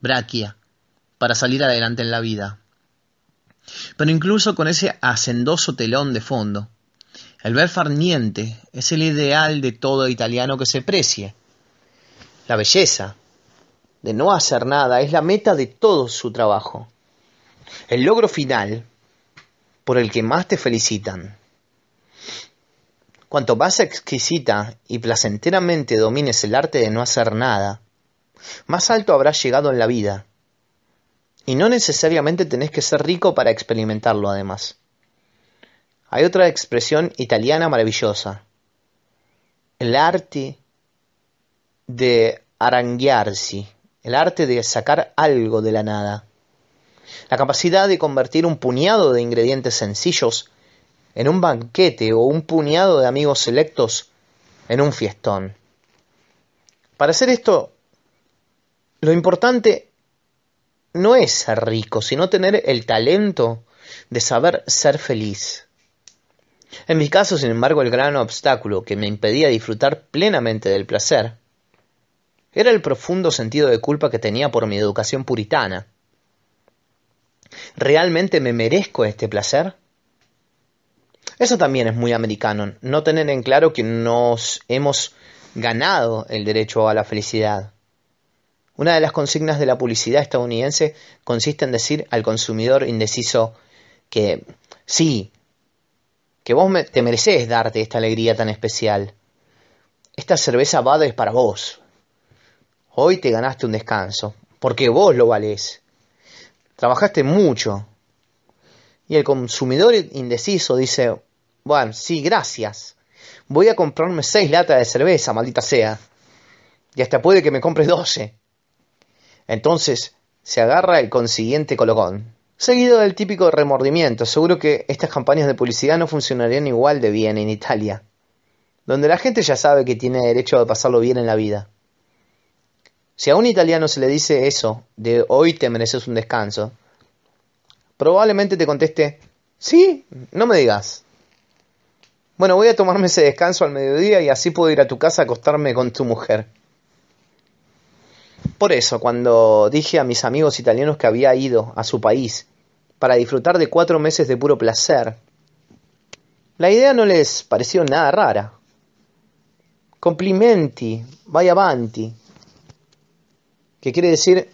brachia, para salir adelante en la vida. Pero incluso con ese hacendoso telón de fondo, el ver farniente es el ideal de todo italiano que se precie. La belleza de no hacer nada es la meta de todo su trabajo. El logro final por el que más te felicitan. Cuanto más exquisita y placenteramente domines el arte de no hacer nada, más alto habrás llegado en la vida y no necesariamente tenés que ser rico para experimentarlo además. Hay otra expresión italiana maravillosa. El arte de aranguearse, el arte de sacar algo de la nada. La capacidad de convertir un puñado de ingredientes sencillos en un banquete o un puñado de amigos selectos en un fiestón. Para hacer esto, lo importante no es ser rico, sino tener el talento de saber ser feliz. En mi caso, sin embargo, el gran obstáculo que me impedía disfrutar plenamente del placer era el profundo sentido de culpa que tenía por mi educación puritana. ¿Realmente me merezco este placer? Eso también es muy americano, no tener en claro que nos hemos ganado el derecho a la felicidad. Una de las consignas de la publicidad estadounidense consiste en decir al consumidor indeciso que sí, que vos te mereces darte esta alegría tan especial. Esta cerveza Bud es para vos. Hoy te ganaste un descanso, porque vos lo valés. Trabajaste mucho. Y el consumidor indeciso dice, bueno, sí, gracias. Voy a comprarme seis latas de cerveza, maldita sea. Y hasta puede que me compre doce. Entonces se agarra el consiguiente colocón. Seguido del típico remordimiento, seguro que estas campañas de publicidad no funcionarían igual de bien en Italia, donde la gente ya sabe que tiene derecho a pasarlo bien en la vida. Si a un italiano se le dice eso, de hoy te mereces un descanso, probablemente te conteste, sí, no me digas. Bueno, voy a tomarme ese descanso al mediodía y así puedo ir a tu casa a acostarme con tu mujer. Por eso, cuando dije a mis amigos italianos que había ido a su país para disfrutar de cuatro meses de puro placer, la idea no les pareció nada rara. Complimenti, vaya avanti. Que quiere decir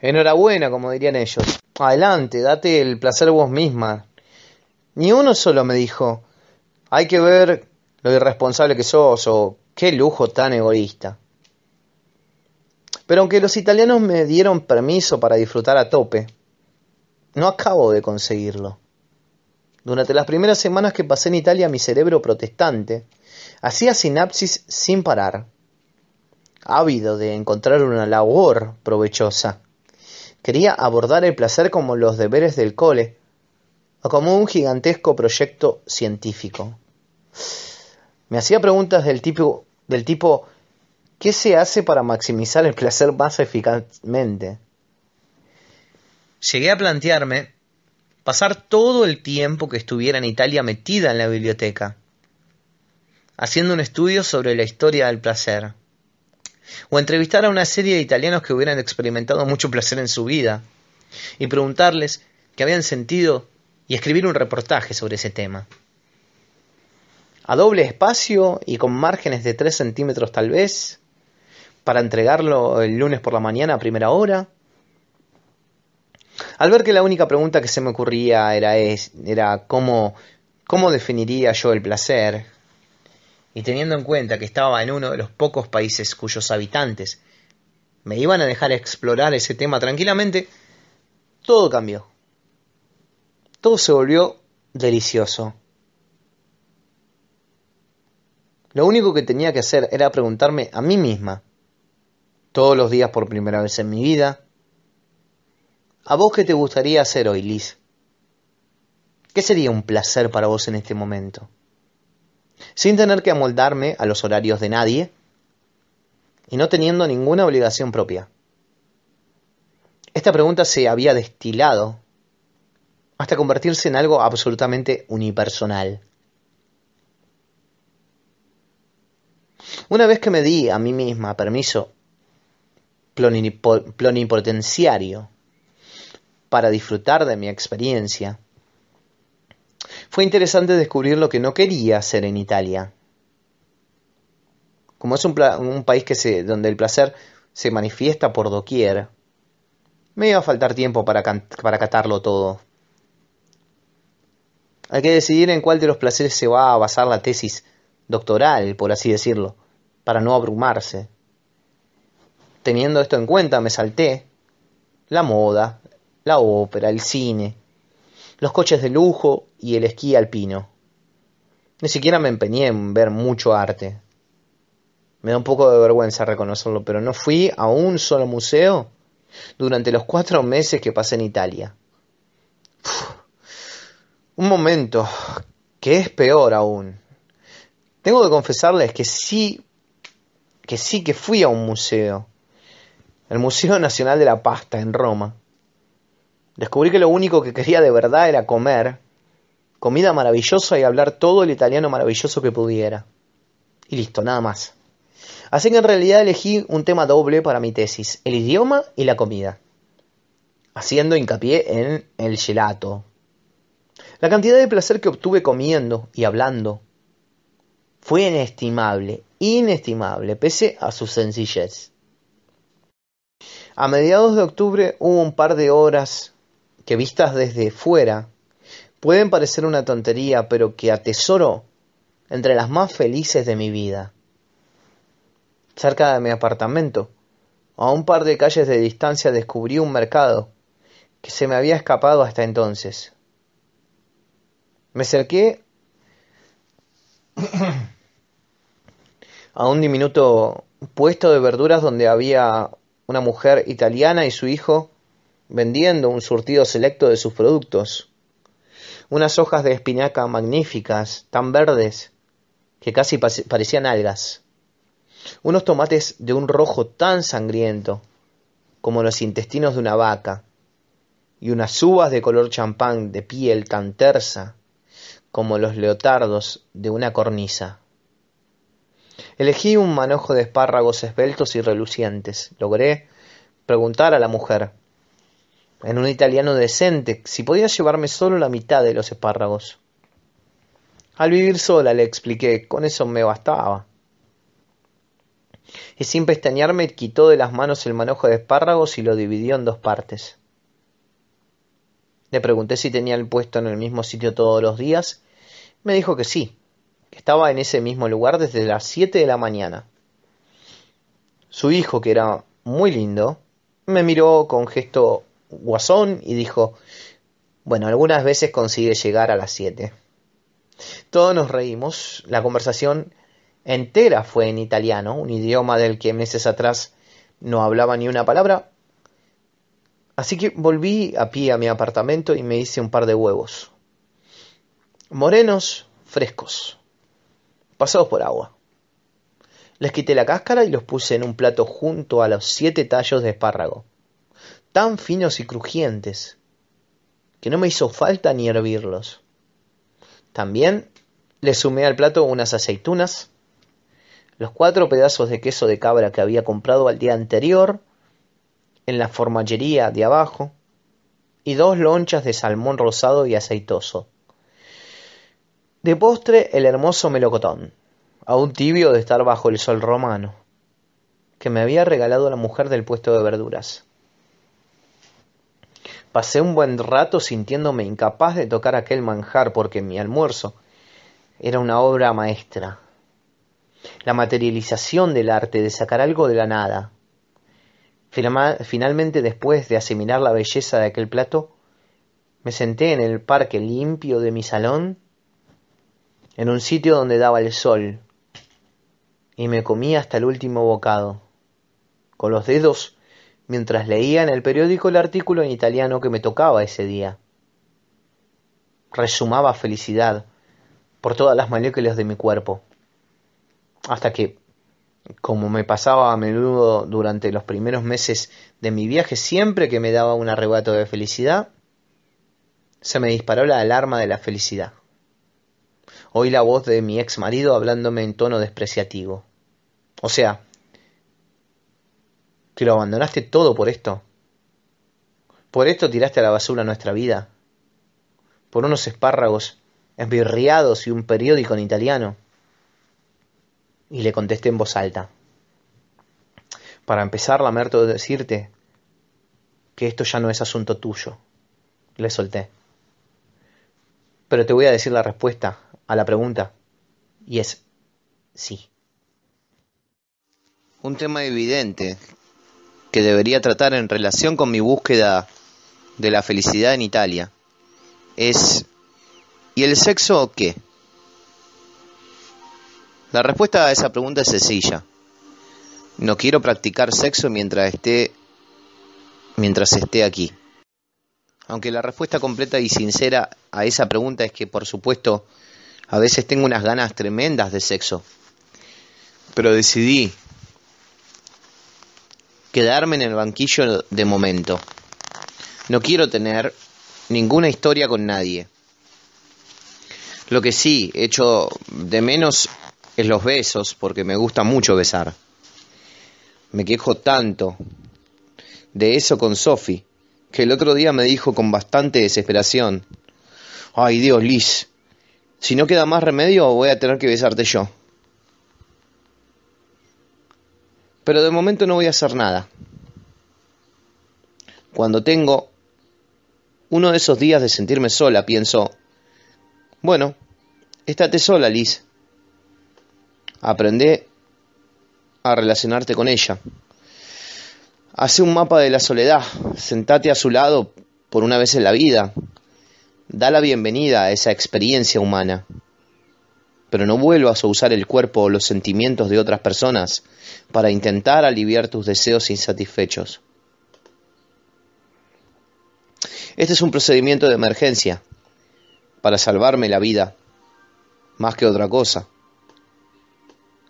enhorabuena, como dirían ellos. Adelante, date el placer vos misma. Ni uno solo me dijo, hay que ver lo irresponsable que sos o qué lujo tan egoísta. Pero aunque los italianos me dieron permiso para disfrutar a tope, no acabo de conseguirlo. Durante las primeras semanas que pasé en Italia mi cerebro protestante hacía sinapsis sin parar, ávido de encontrar una labor provechosa. Quería abordar el placer como los deberes del cole o como un gigantesco proyecto científico. Me hacía preguntas del tipo, del tipo ¿qué se hace para maximizar el placer más eficazmente? Llegué a plantearme pasar todo el tiempo que estuviera en Italia metida en la biblioteca, haciendo un estudio sobre la historia del placer, o entrevistar a una serie de italianos que hubieran experimentado mucho placer en su vida, y preguntarles qué habían sentido y escribir un reportaje sobre ese tema a doble espacio y con márgenes de 3 centímetros tal vez, para entregarlo el lunes por la mañana a primera hora. Al ver que la única pregunta que se me ocurría era, cómo definiría yo el placer, y teniendo en cuenta que estaba en uno de los pocos países cuyos habitantes me iban a dejar explorar ese tema tranquilamente, todo cambió. Todo se volvió delicioso. Lo único que tenía que hacer era preguntarme a mí misma, todos los días por primera vez en mi vida, ¿a vos qué te gustaría hacer hoy, Liz? ¿Qué sería un placer para vos en este momento? Sin tener que amoldarme a los horarios de nadie y no teniendo ninguna obligación propia. Esta pregunta se había destilado hasta convertirse en algo absolutamente unipersonal. Una vez que me di a mí misma permiso plenipotenciario para disfrutar de mi experiencia, fue interesante descubrir lo que no quería hacer en Italia. Como es un, país que se, donde el placer se manifiesta por doquier, me iba a faltar tiempo para, para catarlo todo. Hay que decidir en cuál de los placeres se va a basar la tesis doctoral, por así decirlo para no abrumarse. Teniendo esto en cuenta, me salté la moda, la ópera, el cine, los coches de lujo y el esquí alpino. Ni siquiera me empeñé en ver mucho arte. Me da un poco de vergüenza reconocerlo, pero no fui a un solo museo durante los cuatro meses que pasé en Italia. un momento, que es peor aún. Tengo que confesarles que sí que sí que fui a un museo, el Museo Nacional de la Pasta en Roma. Descubrí que lo único que quería de verdad era comer, comida maravillosa y hablar todo el italiano maravilloso que pudiera. Y listo, nada más. Así que en realidad elegí un tema doble para mi tesis, el idioma y la comida, haciendo hincapié en el gelato. La cantidad de placer que obtuve comiendo y hablando fue inestimable, inestimable, pese a su sencillez. A mediados de octubre hubo un par de horas que vistas desde fuera pueden parecer una tontería, pero que atesoro entre las más felices de mi vida. Cerca de mi apartamento, a un par de calles de distancia descubrí un mercado que se me había escapado hasta entonces. Me acerqué a un diminuto puesto de verduras donde había una mujer italiana y su hijo vendiendo un surtido selecto de sus productos. Unas hojas de espinaca magníficas, tan verdes, que casi parecían algas. Unos tomates de un rojo tan sangriento como los intestinos de una vaca, y unas uvas de color champán de piel tan tersa como los leotardos de una cornisa. Elegí un manojo de espárragos esbeltos y relucientes. Logré preguntar a la mujer, en un italiano decente, si podía llevarme solo la mitad de los espárragos. Al vivir sola, le expliqué, con eso me bastaba. Y sin pestañearme quitó de las manos el manojo de espárragos y lo dividió en dos partes. Le pregunté si tenía el puesto en el mismo sitio todos los días. Me dijo que sí, estaba en ese mismo lugar desde las siete de la mañana. Su hijo, que era muy lindo, me miró con gesto guasón y dijo, bueno, algunas veces consigue llegar a las siete. Todos nos reímos. La conversación entera fue en italiano, un idioma del que meses atrás no hablaba ni una palabra. Así que volví a pie a mi apartamento y me hice un par de huevos. Morenos, frescos, pasados por agua. Les quité la cáscara y los puse en un plato junto a los siete tallos de espárrago, tan finos y crujientes, que no me hizo falta ni hervirlos. También le sumé al plato unas aceitunas, los cuatro pedazos de queso de cabra que había comprado al día anterior en la formallería de abajo y dos lonchas de salmón rosado y aceitoso. De postre el hermoso melocotón, aún tibio de estar bajo el sol romano, que me había regalado la mujer del puesto de verduras. Pasé un buen rato sintiéndome incapaz de tocar aquel manjar porque mi almuerzo era una obra maestra. La materialización del arte de sacar algo de la nada. Finalmente, después de asimilar la belleza de aquel plato, me senté en el parque limpio de mi salón, en un sitio donde daba el sol, y me comí hasta el último bocado, con los dedos mientras leía en el periódico el artículo en italiano que me tocaba ese día. Resumaba felicidad por todas las moléculas de mi cuerpo, hasta que, como me pasaba a menudo durante los primeros meses de mi viaje, siempre que me daba un arrebato de felicidad, se me disparó la alarma de la felicidad. Oí la voz de mi ex marido hablándome en tono despreciativo. O sea, que lo abandonaste todo por esto. Por esto tiraste a la basura nuestra vida. Por unos espárragos esbirriados y un periódico en italiano. Y le contesté en voz alta. Para empezar, lamento decirte que esto ya no es asunto tuyo. Le solté. Pero te voy a decir la respuesta a la pregunta. Y es sí. Un tema evidente que debería tratar en relación con mi búsqueda de la felicidad en Italia es ¿y el sexo qué? La respuesta a esa pregunta es sencilla. No quiero practicar sexo mientras esté mientras esté aquí. Aunque la respuesta completa y sincera a esa pregunta es que por supuesto a veces tengo unas ganas tremendas de sexo. Pero decidí quedarme en el banquillo de momento. No quiero tener ninguna historia con nadie. Lo que sí echo de menos es los besos, porque me gusta mucho besar. Me quejo tanto de eso con Sophie, que el otro día me dijo con bastante desesperación, ay Dios, Liz, si no queda más remedio voy a tener que besarte yo. Pero de momento no voy a hacer nada. Cuando tengo uno de esos días de sentirme sola, pienso, bueno, estate sola, Liz. Aprende a relacionarte con ella. Hace un mapa de la soledad, sentate a su lado por una vez en la vida. Da la bienvenida a esa experiencia humana pero no vuelvas a usar el cuerpo o los sentimientos de otras personas para intentar aliviar tus deseos insatisfechos. Este es un procedimiento de emergencia para salvarme la vida, más que otra cosa.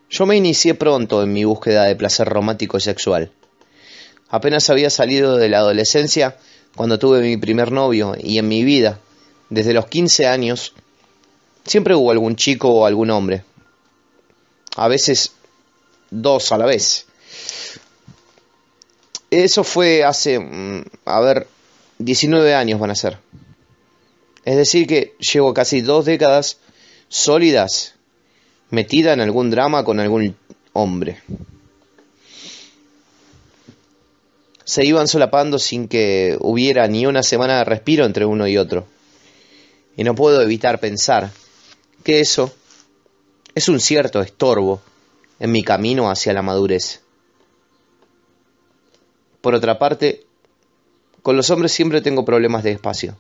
Yo me inicié pronto en mi búsqueda de placer romántico y sexual. Apenas había salido de la adolescencia cuando tuve mi primer novio y en mi vida, desde los 15 años, siempre hubo algún chico o algún hombre. A veces dos a la vez. Eso fue hace, mm, a ver, 19 años van a ser. Es decir, que llevo casi dos décadas sólidas metida en algún drama con algún hombre. se iban solapando sin que hubiera ni una semana de respiro entre uno y otro. Y no puedo evitar pensar que eso es un cierto estorbo en mi camino hacia la madurez. Por otra parte, con los hombres siempre tengo problemas de espacio.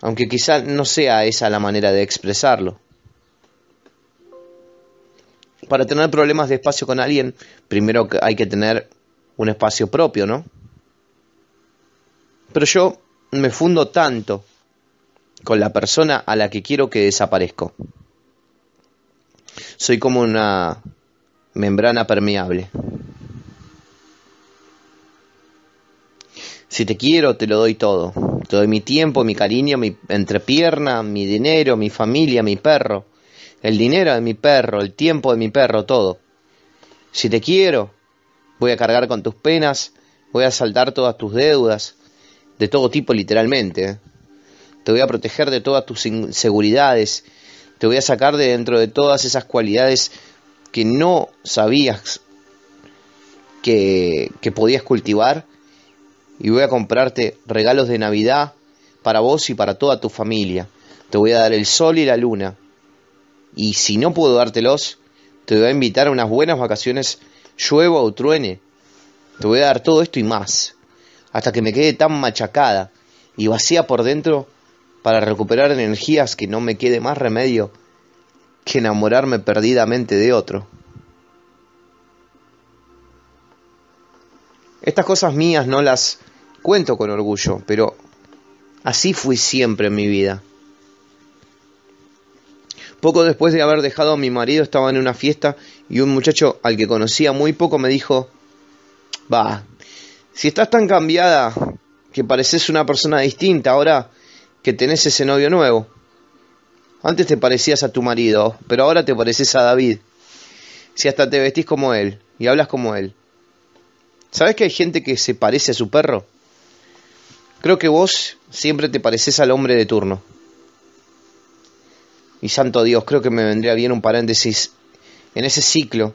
Aunque quizá no sea esa la manera de expresarlo. Para tener problemas de espacio con alguien, primero hay que tener un espacio propio, ¿no? Pero yo me fundo tanto con la persona a la que quiero que desaparezco. Soy como una membrana permeable. Si te quiero, te lo doy todo. Te doy mi tiempo, mi cariño, mi entrepierna, mi dinero, mi familia, mi perro. El dinero de mi perro, el tiempo de mi perro, todo. Si te quiero, voy a cargar con tus penas, voy a saltar todas tus deudas, de todo tipo literalmente. ¿eh? Te voy a proteger de todas tus inseguridades, te voy a sacar de dentro de todas esas cualidades que no sabías que, que podías cultivar. Y voy a comprarte regalos de Navidad para vos y para toda tu familia. Te voy a dar el sol y la luna. Y si no puedo dártelos, te voy a invitar a unas buenas vacaciones. Llueva o truene, te voy a dar todo esto y más, hasta que me quede tan machacada y vacía por dentro para recuperar energías que no me quede más remedio que enamorarme perdidamente de otro. Estas cosas mías no las cuento con orgullo, pero así fui siempre en mi vida. Poco después de haber dejado a mi marido estaba en una fiesta y un muchacho al que conocía muy poco me dijo, va, si estás tan cambiada que pareces una persona distinta ahora que tenés ese novio nuevo. Antes te parecías a tu marido, pero ahora te pareces a David. Si hasta te vestís como él y hablas como él. ¿Sabes que hay gente que se parece a su perro? Creo que vos siempre te pareces al hombre de turno. Y santo Dios, creo que me vendría bien un paréntesis en ese ciclo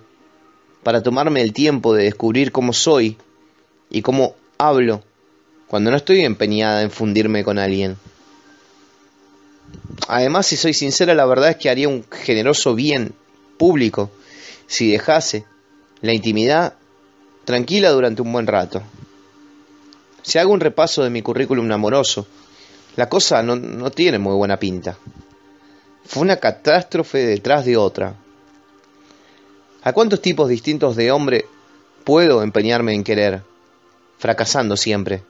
para tomarme el tiempo de descubrir cómo soy y cómo hablo cuando no estoy empeñada en fundirme con alguien. Además, si soy sincera, la verdad es que haría un generoso bien público si dejase la intimidad tranquila durante un buen rato. Si hago un repaso de mi currículum amoroso, la cosa no, no tiene muy buena pinta. Fue una catástrofe detrás de otra. ¿A cuántos tipos distintos de hombre puedo empeñarme en querer? Fracasando siempre.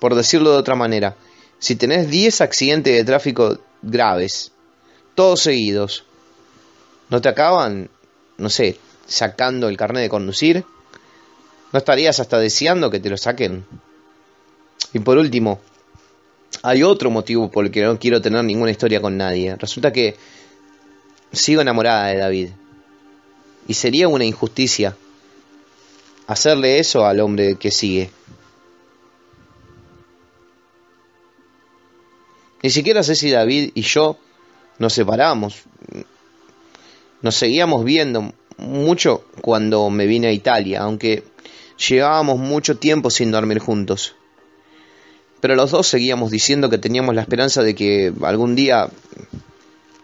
Por decirlo de otra manera, si tenés 10 accidentes de tráfico graves, todos seguidos, ¿no te acaban, no sé, sacando el carnet de conducir? ¿No estarías hasta deseando que te lo saquen? Y por último, hay otro motivo por el que no quiero tener ninguna historia con nadie. Resulta que sigo enamorada de David. Y sería una injusticia hacerle eso al hombre que sigue. Ni siquiera sé si David y yo nos separamos. Nos seguíamos viendo mucho cuando me vine a Italia, aunque llevábamos mucho tiempo sin dormir juntos pero los dos seguíamos diciendo que teníamos la esperanza de que algún día,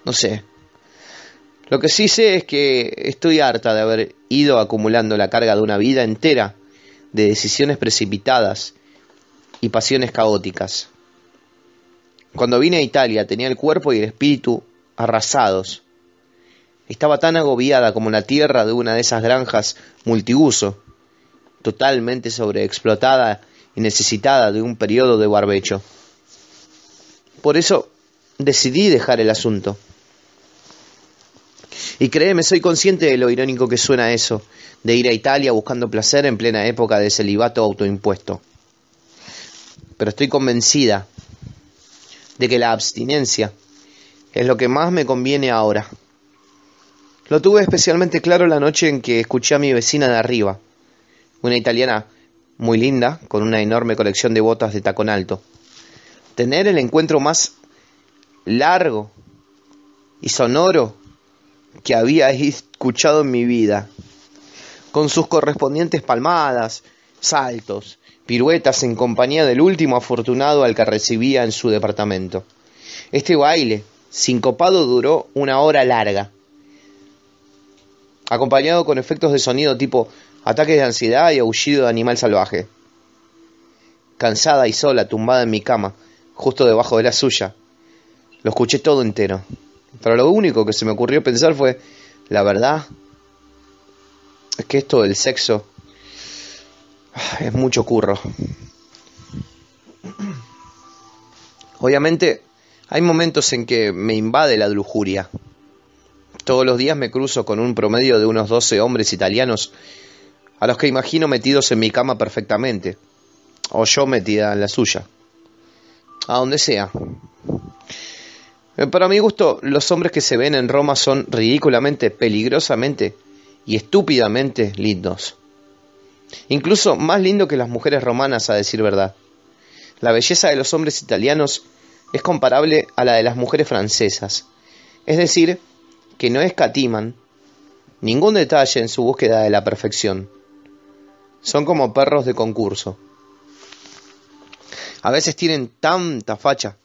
no sé. Lo que sí sé es que estoy harta de haber ido acumulando la carga de una vida entera de decisiones precipitadas y pasiones caóticas. Cuando vine a Italia tenía el cuerpo y el espíritu arrasados. Estaba tan agobiada como la tierra de una de esas granjas multiuso, totalmente sobreexplotada y necesitada de un periodo de barbecho. Por eso decidí dejar el asunto. Y créeme, soy consciente de lo irónico que suena eso, de ir a Italia buscando placer en plena época de celibato autoimpuesto. Pero estoy convencida de que la abstinencia es lo que más me conviene ahora. Lo tuve especialmente claro la noche en que escuché a mi vecina de arriba, una italiana muy linda, con una enorme colección de botas de tacón alto. Tener el encuentro más largo y sonoro que había [laughs] escuchado en mi vida, con sus correspondientes palmadas, saltos, piruetas en compañía del último afortunado al que recibía en su departamento. Este baile, sincopado, duró una hora larga, acompañado con efectos de sonido tipo ataques de ansiedad y aullido de animal salvaje. Cansada y sola, tumbada en mi cama, justo debajo de la suya, lo escuché todo entero. Pero lo único que se me ocurrió pensar fue, la verdad, es que esto del sexo es mucho curro. Obviamente, hay momentos en que me invade la lujuria. Todos los días me cruzo con un promedio de unos 12 hombres italianos a los que imagino metidos en mi cama perfectamente, o yo metida en la suya, a donde sea. Para mi gusto, los hombres que se ven en Roma son ridículamente, peligrosamente y estúpidamente lindos. Incluso más lindo que las mujeres romanas, a decir verdad. La belleza de los hombres italianos es comparable a la de las mujeres francesas. Es decir, que no escatiman ningún detalle en su búsqueda de la perfección. Son como perros de concurso. A veces tienen tanta facha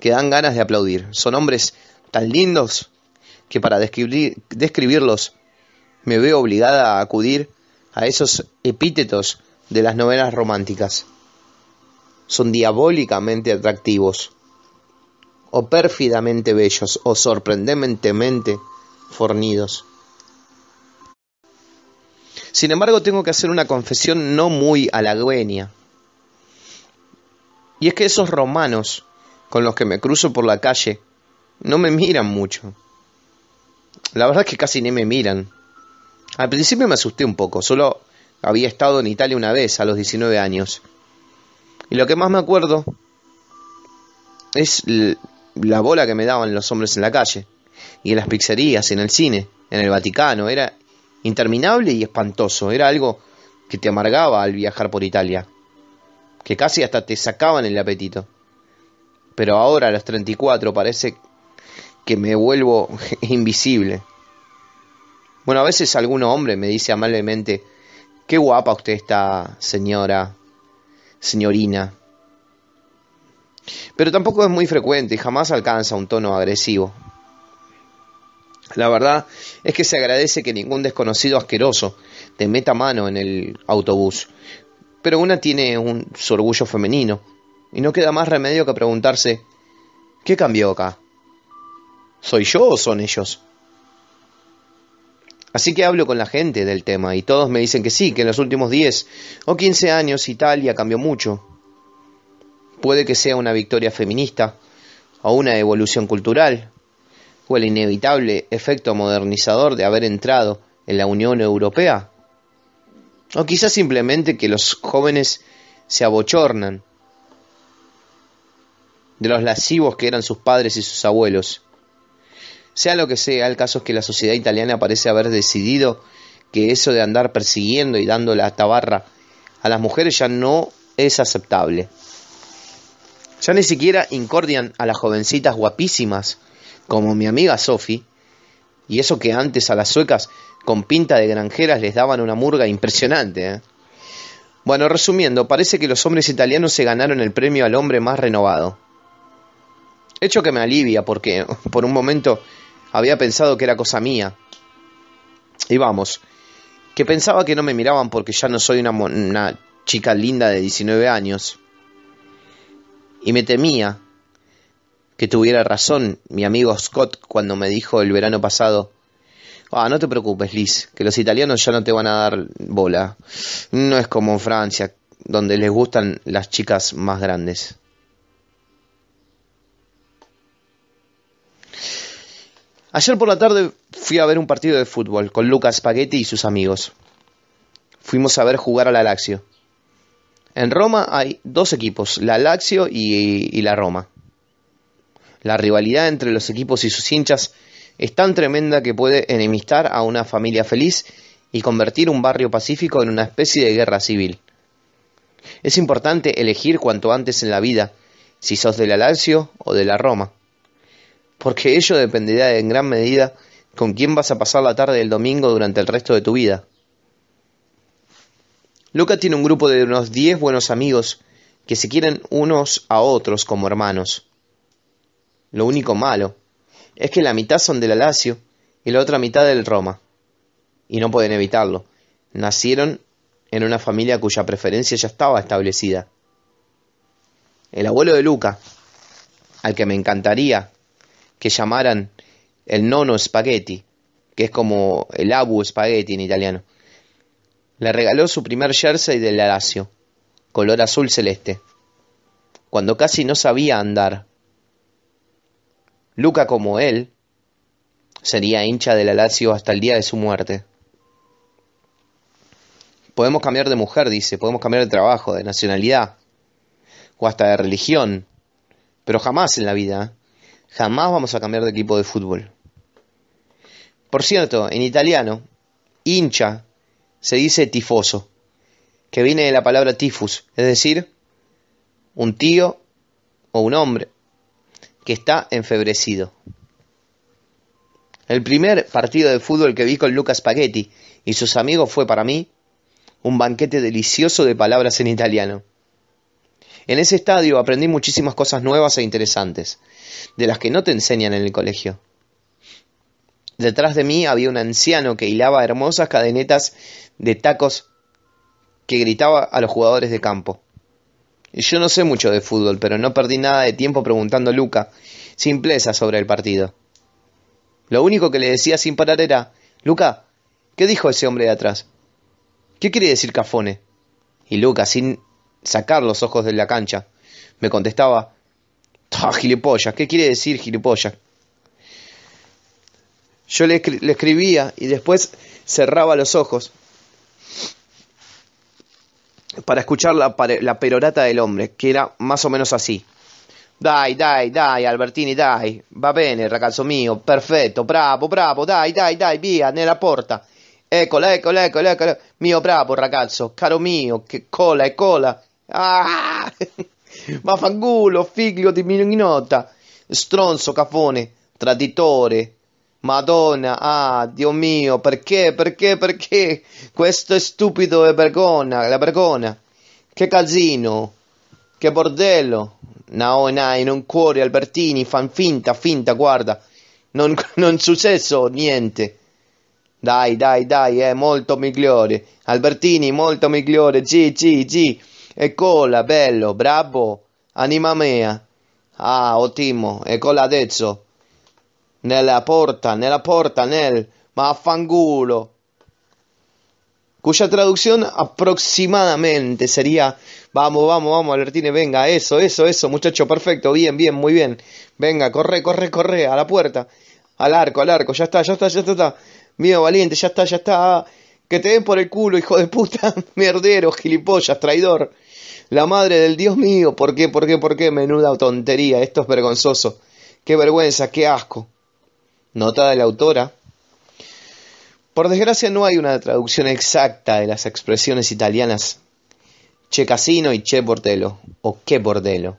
que dan ganas de aplaudir. Son hombres tan lindos que para describirlos me veo obligada a acudir a esos epítetos de las novelas románticas. Son diabólicamente atractivos, o pérfidamente bellos, o sorprendentemente fornidos. Sin embargo, tengo que hacer una confesión no muy halagüeña. Y es que esos romanos con los que me cruzo por la calle no me miran mucho. La verdad es que casi ni me miran. Al principio me asusté un poco, solo había estado en Italia una vez a los 19 años. Y lo que más me acuerdo es la bola que me daban los hombres en la calle y en las pizzerías, en el cine, en el Vaticano. Era interminable y espantoso. Era algo que te amargaba al viajar por Italia. Que casi hasta te sacaban el apetito. Pero ahora a los 34 parece que me vuelvo [laughs] invisible. Bueno, a veces algún hombre me dice amablemente, qué guapa usted está, señora, señorina. Pero tampoco es muy frecuente y jamás alcanza un tono agresivo. La verdad es que se agradece que ningún desconocido asqueroso te meta mano en el autobús. Pero una tiene un, su orgullo femenino. Y no queda más remedio que preguntarse, ¿qué cambió acá? ¿Soy yo o son ellos? Así que hablo con la gente del tema y todos me dicen que sí, que en los últimos 10 o 15 años Italia cambió mucho. Puede que sea una victoria feminista o una evolución cultural, o el inevitable efecto modernizador de haber entrado en la Unión Europea. O quizás simplemente que los jóvenes se abochornan de los lascivos que eran sus padres y sus abuelos. Sea lo que sea, el caso es que la sociedad italiana parece haber decidido que eso de andar persiguiendo y dando la tabarra a las mujeres ya no es aceptable. Ya ni siquiera incordian a las jovencitas guapísimas como mi amiga Sophie, y eso que antes a las suecas con pinta de granjeras les daban una murga impresionante. ¿eh? Bueno, resumiendo, parece que los hombres italianos se ganaron el premio al hombre más renovado. Hecho que me alivia porque [laughs] por un momento había pensado que era cosa mía. Y vamos, que pensaba que no me miraban porque ya no soy una, una chica linda de 19 años. Y me temía que tuviera razón mi amigo Scott cuando me dijo el verano pasado, ah, no te preocupes, Liz, que los italianos ya no te van a dar bola. No es como en Francia, donde les gustan las chicas más grandes. Ayer por la tarde fui a ver un partido de fútbol con Lucas Spaghetti y sus amigos. Fuimos a ver jugar a la Lazio. En Roma hay dos equipos, la Lazio y, la Roma. La rivalidad entre los equipos y sus hinchas es tan tremenda que puede enemistar a una familia feliz y convertir un barrio pacífico en una especie de guerra civil. Es importante elegir cuanto antes en la vida si sos de la Lazio o de la Roma, porque ello dependerá en gran medida con quién vas a pasar la tarde del domingo durante el resto de tu vida. Luca tiene un grupo de unos 10 buenos amigos que se quieren unos a otros como hermanos. Lo único malo es que la mitad son de la Lazio y la otra mitad del Roma. Y no pueden evitarlo. Nacieron en una familia cuya preferencia ya estaba establecida. El abuelo de Luca, al que me encantaría que llamaran el nono spaghetti, que es como el abu spaghetti en italiano, le regaló su primer jersey del Lazio, color azul celeste, cuando casi no sabía andar. Luca, como él, sería hincha del Lazio hasta el día de su muerte. Podemos cambiar de mujer, dice, podemos cambiar de trabajo, de nacionalidad, o hasta de religión, pero jamás en la vida, jamás vamos a cambiar de equipo de fútbol. Por cierto, en italiano, hincha se dice tifoso, que viene de la palabra tifus, es decir, un tío o un hombre que está enfebrecido. El primer partido de fútbol que vi con Lucas Spaghetti y sus amigos fue para mí un banquete delicioso de palabras en italiano. En ese estadio aprendí muchísimas cosas nuevas e interesantes, de las que no te enseñan en el colegio. Detrás de mí había un anciano que hilaba hermosas cadenetas de tacos que gritaba a los jugadores de campo. Yo no sé mucho de fútbol, pero no perdí nada de tiempo preguntando a Luca simpleza sobre el partido. Lo único que le decía sin parar era, Luca, ¿qué dijo ese hombre de atrás? ¿Qué quiere decir cafone? Y Lucas, sin sacar los ojos de la cancha, me contestaba, gilipollas, ¿qué quiere decir gilipollas? Yo le, escribía y después cerraba los ojos para escuchar la, la perorata del hombre, que era más o menos así. Dai, dai, dai, Albertini, dai. Va bene, ragazzo mio, perfetto, bravo, bravo, dai, dai, dai, via, nella porta. Eccola, eccola, eccola, eccola. Mio bravo ragazzo, caro mio, che cola e cola. Ah! [laughs] Vaffanculo, figlio di minota. Stronzo, cafone, traditore. Madonna, ah, Dio mio, perché, perché, perché? Questo è stupido e vergogna, la vergogna. Che casino, che bordello. No, no, non cuore, Albertini, fan finta, finta, guarda. Non, [laughs] non successo niente. Dai, dai, dai, è molto migliore. Albertini, molto migliore. Sì, sì, sì. Eccola, bello, bravo. Anima mia. Ah, ottimo. Eccola adesso. Nella porta, nella porta, nel. Ma affangulo. Cuya traducción aproximadamente sería, vamos, vamos, vamos, Albertini, venga, eso, eso, eso, muchacho, perfecto, bien, bien, muy bien. Venga, corre, corre, corre, a la puerta, al arco, al arco, ya está, ya está, ya está. está. Mío valiente, ya está, ya está. Que te den por el culo, hijo de puta, [laughs] mierdero, gilipollas, traidor. La madre del Dios mío, ¿por qué, por qué, por qué? Menuda tontería, esto es vergonzoso. Qué vergüenza, qué asco. Nota de la autora. Por desgracia no hay una traducción exacta de las expresiones italianas che casino y che bordello, o che bordello,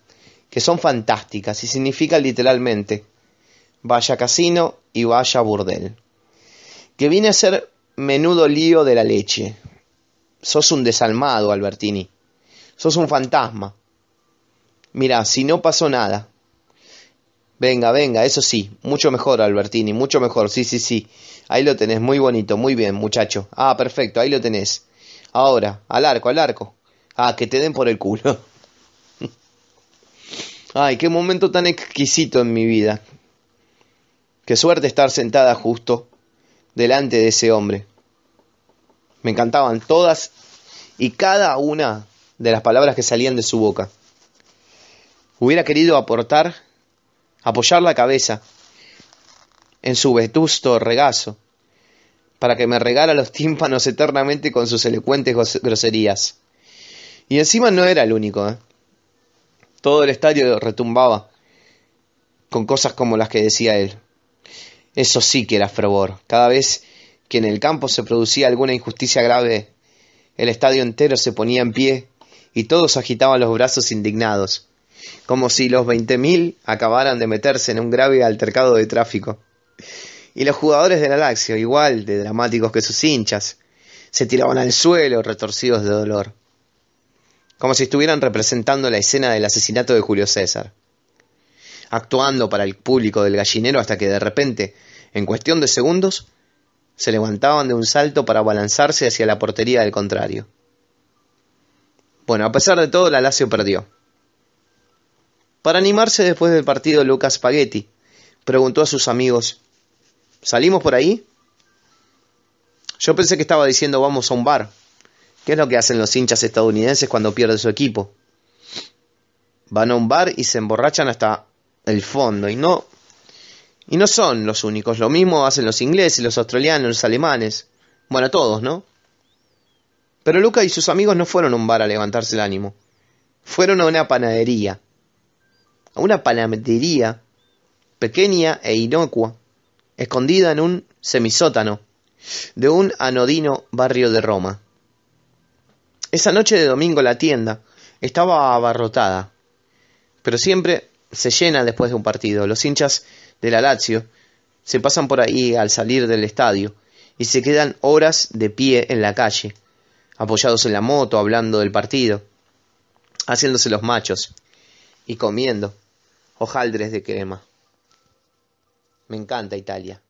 que son fantásticas y significan literalmente vaya casino y vaya burdel que viene a ser menudo lío de la leche. Sos un desalmado, Albertini. Sos un fantasma. Mira, si no pasó nada. Venga, venga, eso sí, mucho mejor, Albertini, mucho mejor, sí, sí, sí. Ahí lo tenés, muy bonito, muy bien, muchacho. Ah, perfecto, ahí lo tenés. Ahora, al arco, al arco. Ah, que te den por el culo. [laughs] Ay, qué momento tan exquisito en mi vida. Qué suerte estar sentada justo delante de ese hombre. Me encantaban todas y cada una de las palabras que salían de su boca. Hubiera querido aportar, apoyar la cabeza en su vetusto regazo, para que me regara los tímpanos eternamente con sus elocuentes groserías. Y encima no era el único. ¿eh? Todo el estadio retumbaba con cosas como las que decía él. Eso sí que era fervor. Cada vez que en el campo se producía alguna injusticia grave, el estadio entero se ponía en pie y todos agitaban los brazos indignados, como si los veinte mil acabaran de meterse en un grave altercado de tráfico. Y los jugadores del Alaxio, igual de dramáticos que sus hinchas, se tiraban al suelo retorcidos de dolor, como si estuvieran representando la escena del asesinato de Julio César, actuando para el público del gallinero hasta que de repente, en cuestión de segundos, se levantaban de un salto para balanzarse hacia la portería del contrario. Bueno, a pesar de todo, la Lazio perdió. Para animarse después del partido, Lucas Spaghetti preguntó a sus amigos ¿Salimos por ahí? Yo pensé que estaba diciendo vamos a un bar. ¿Qué es lo que hacen los hinchas estadounidenses cuando pierden su equipo? Van a un bar y se emborrachan hasta el fondo. Y no. Y no son los únicos. Lo mismo hacen los ingleses, los australianos, los alemanes. Bueno, todos, ¿no? Pero Luca y sus amigos no fueron a un bar a levantarse el ánimo. Fueron a una panadería. A una panadería pequeña e inocua escondida en un semisótano de un anodino barrio de Roma. Esa noche de domingo la tienda estaba abarrotada, pero siempre se llena después de un partido. Los hinchas de la Lazio se pasan por ahí al salir del estadio y se quedan horas de pie en la calle, apoyados en la moto, hablando del partido, haciéndose los machos y comiendo hojaldres de crema. Me encanta Italia.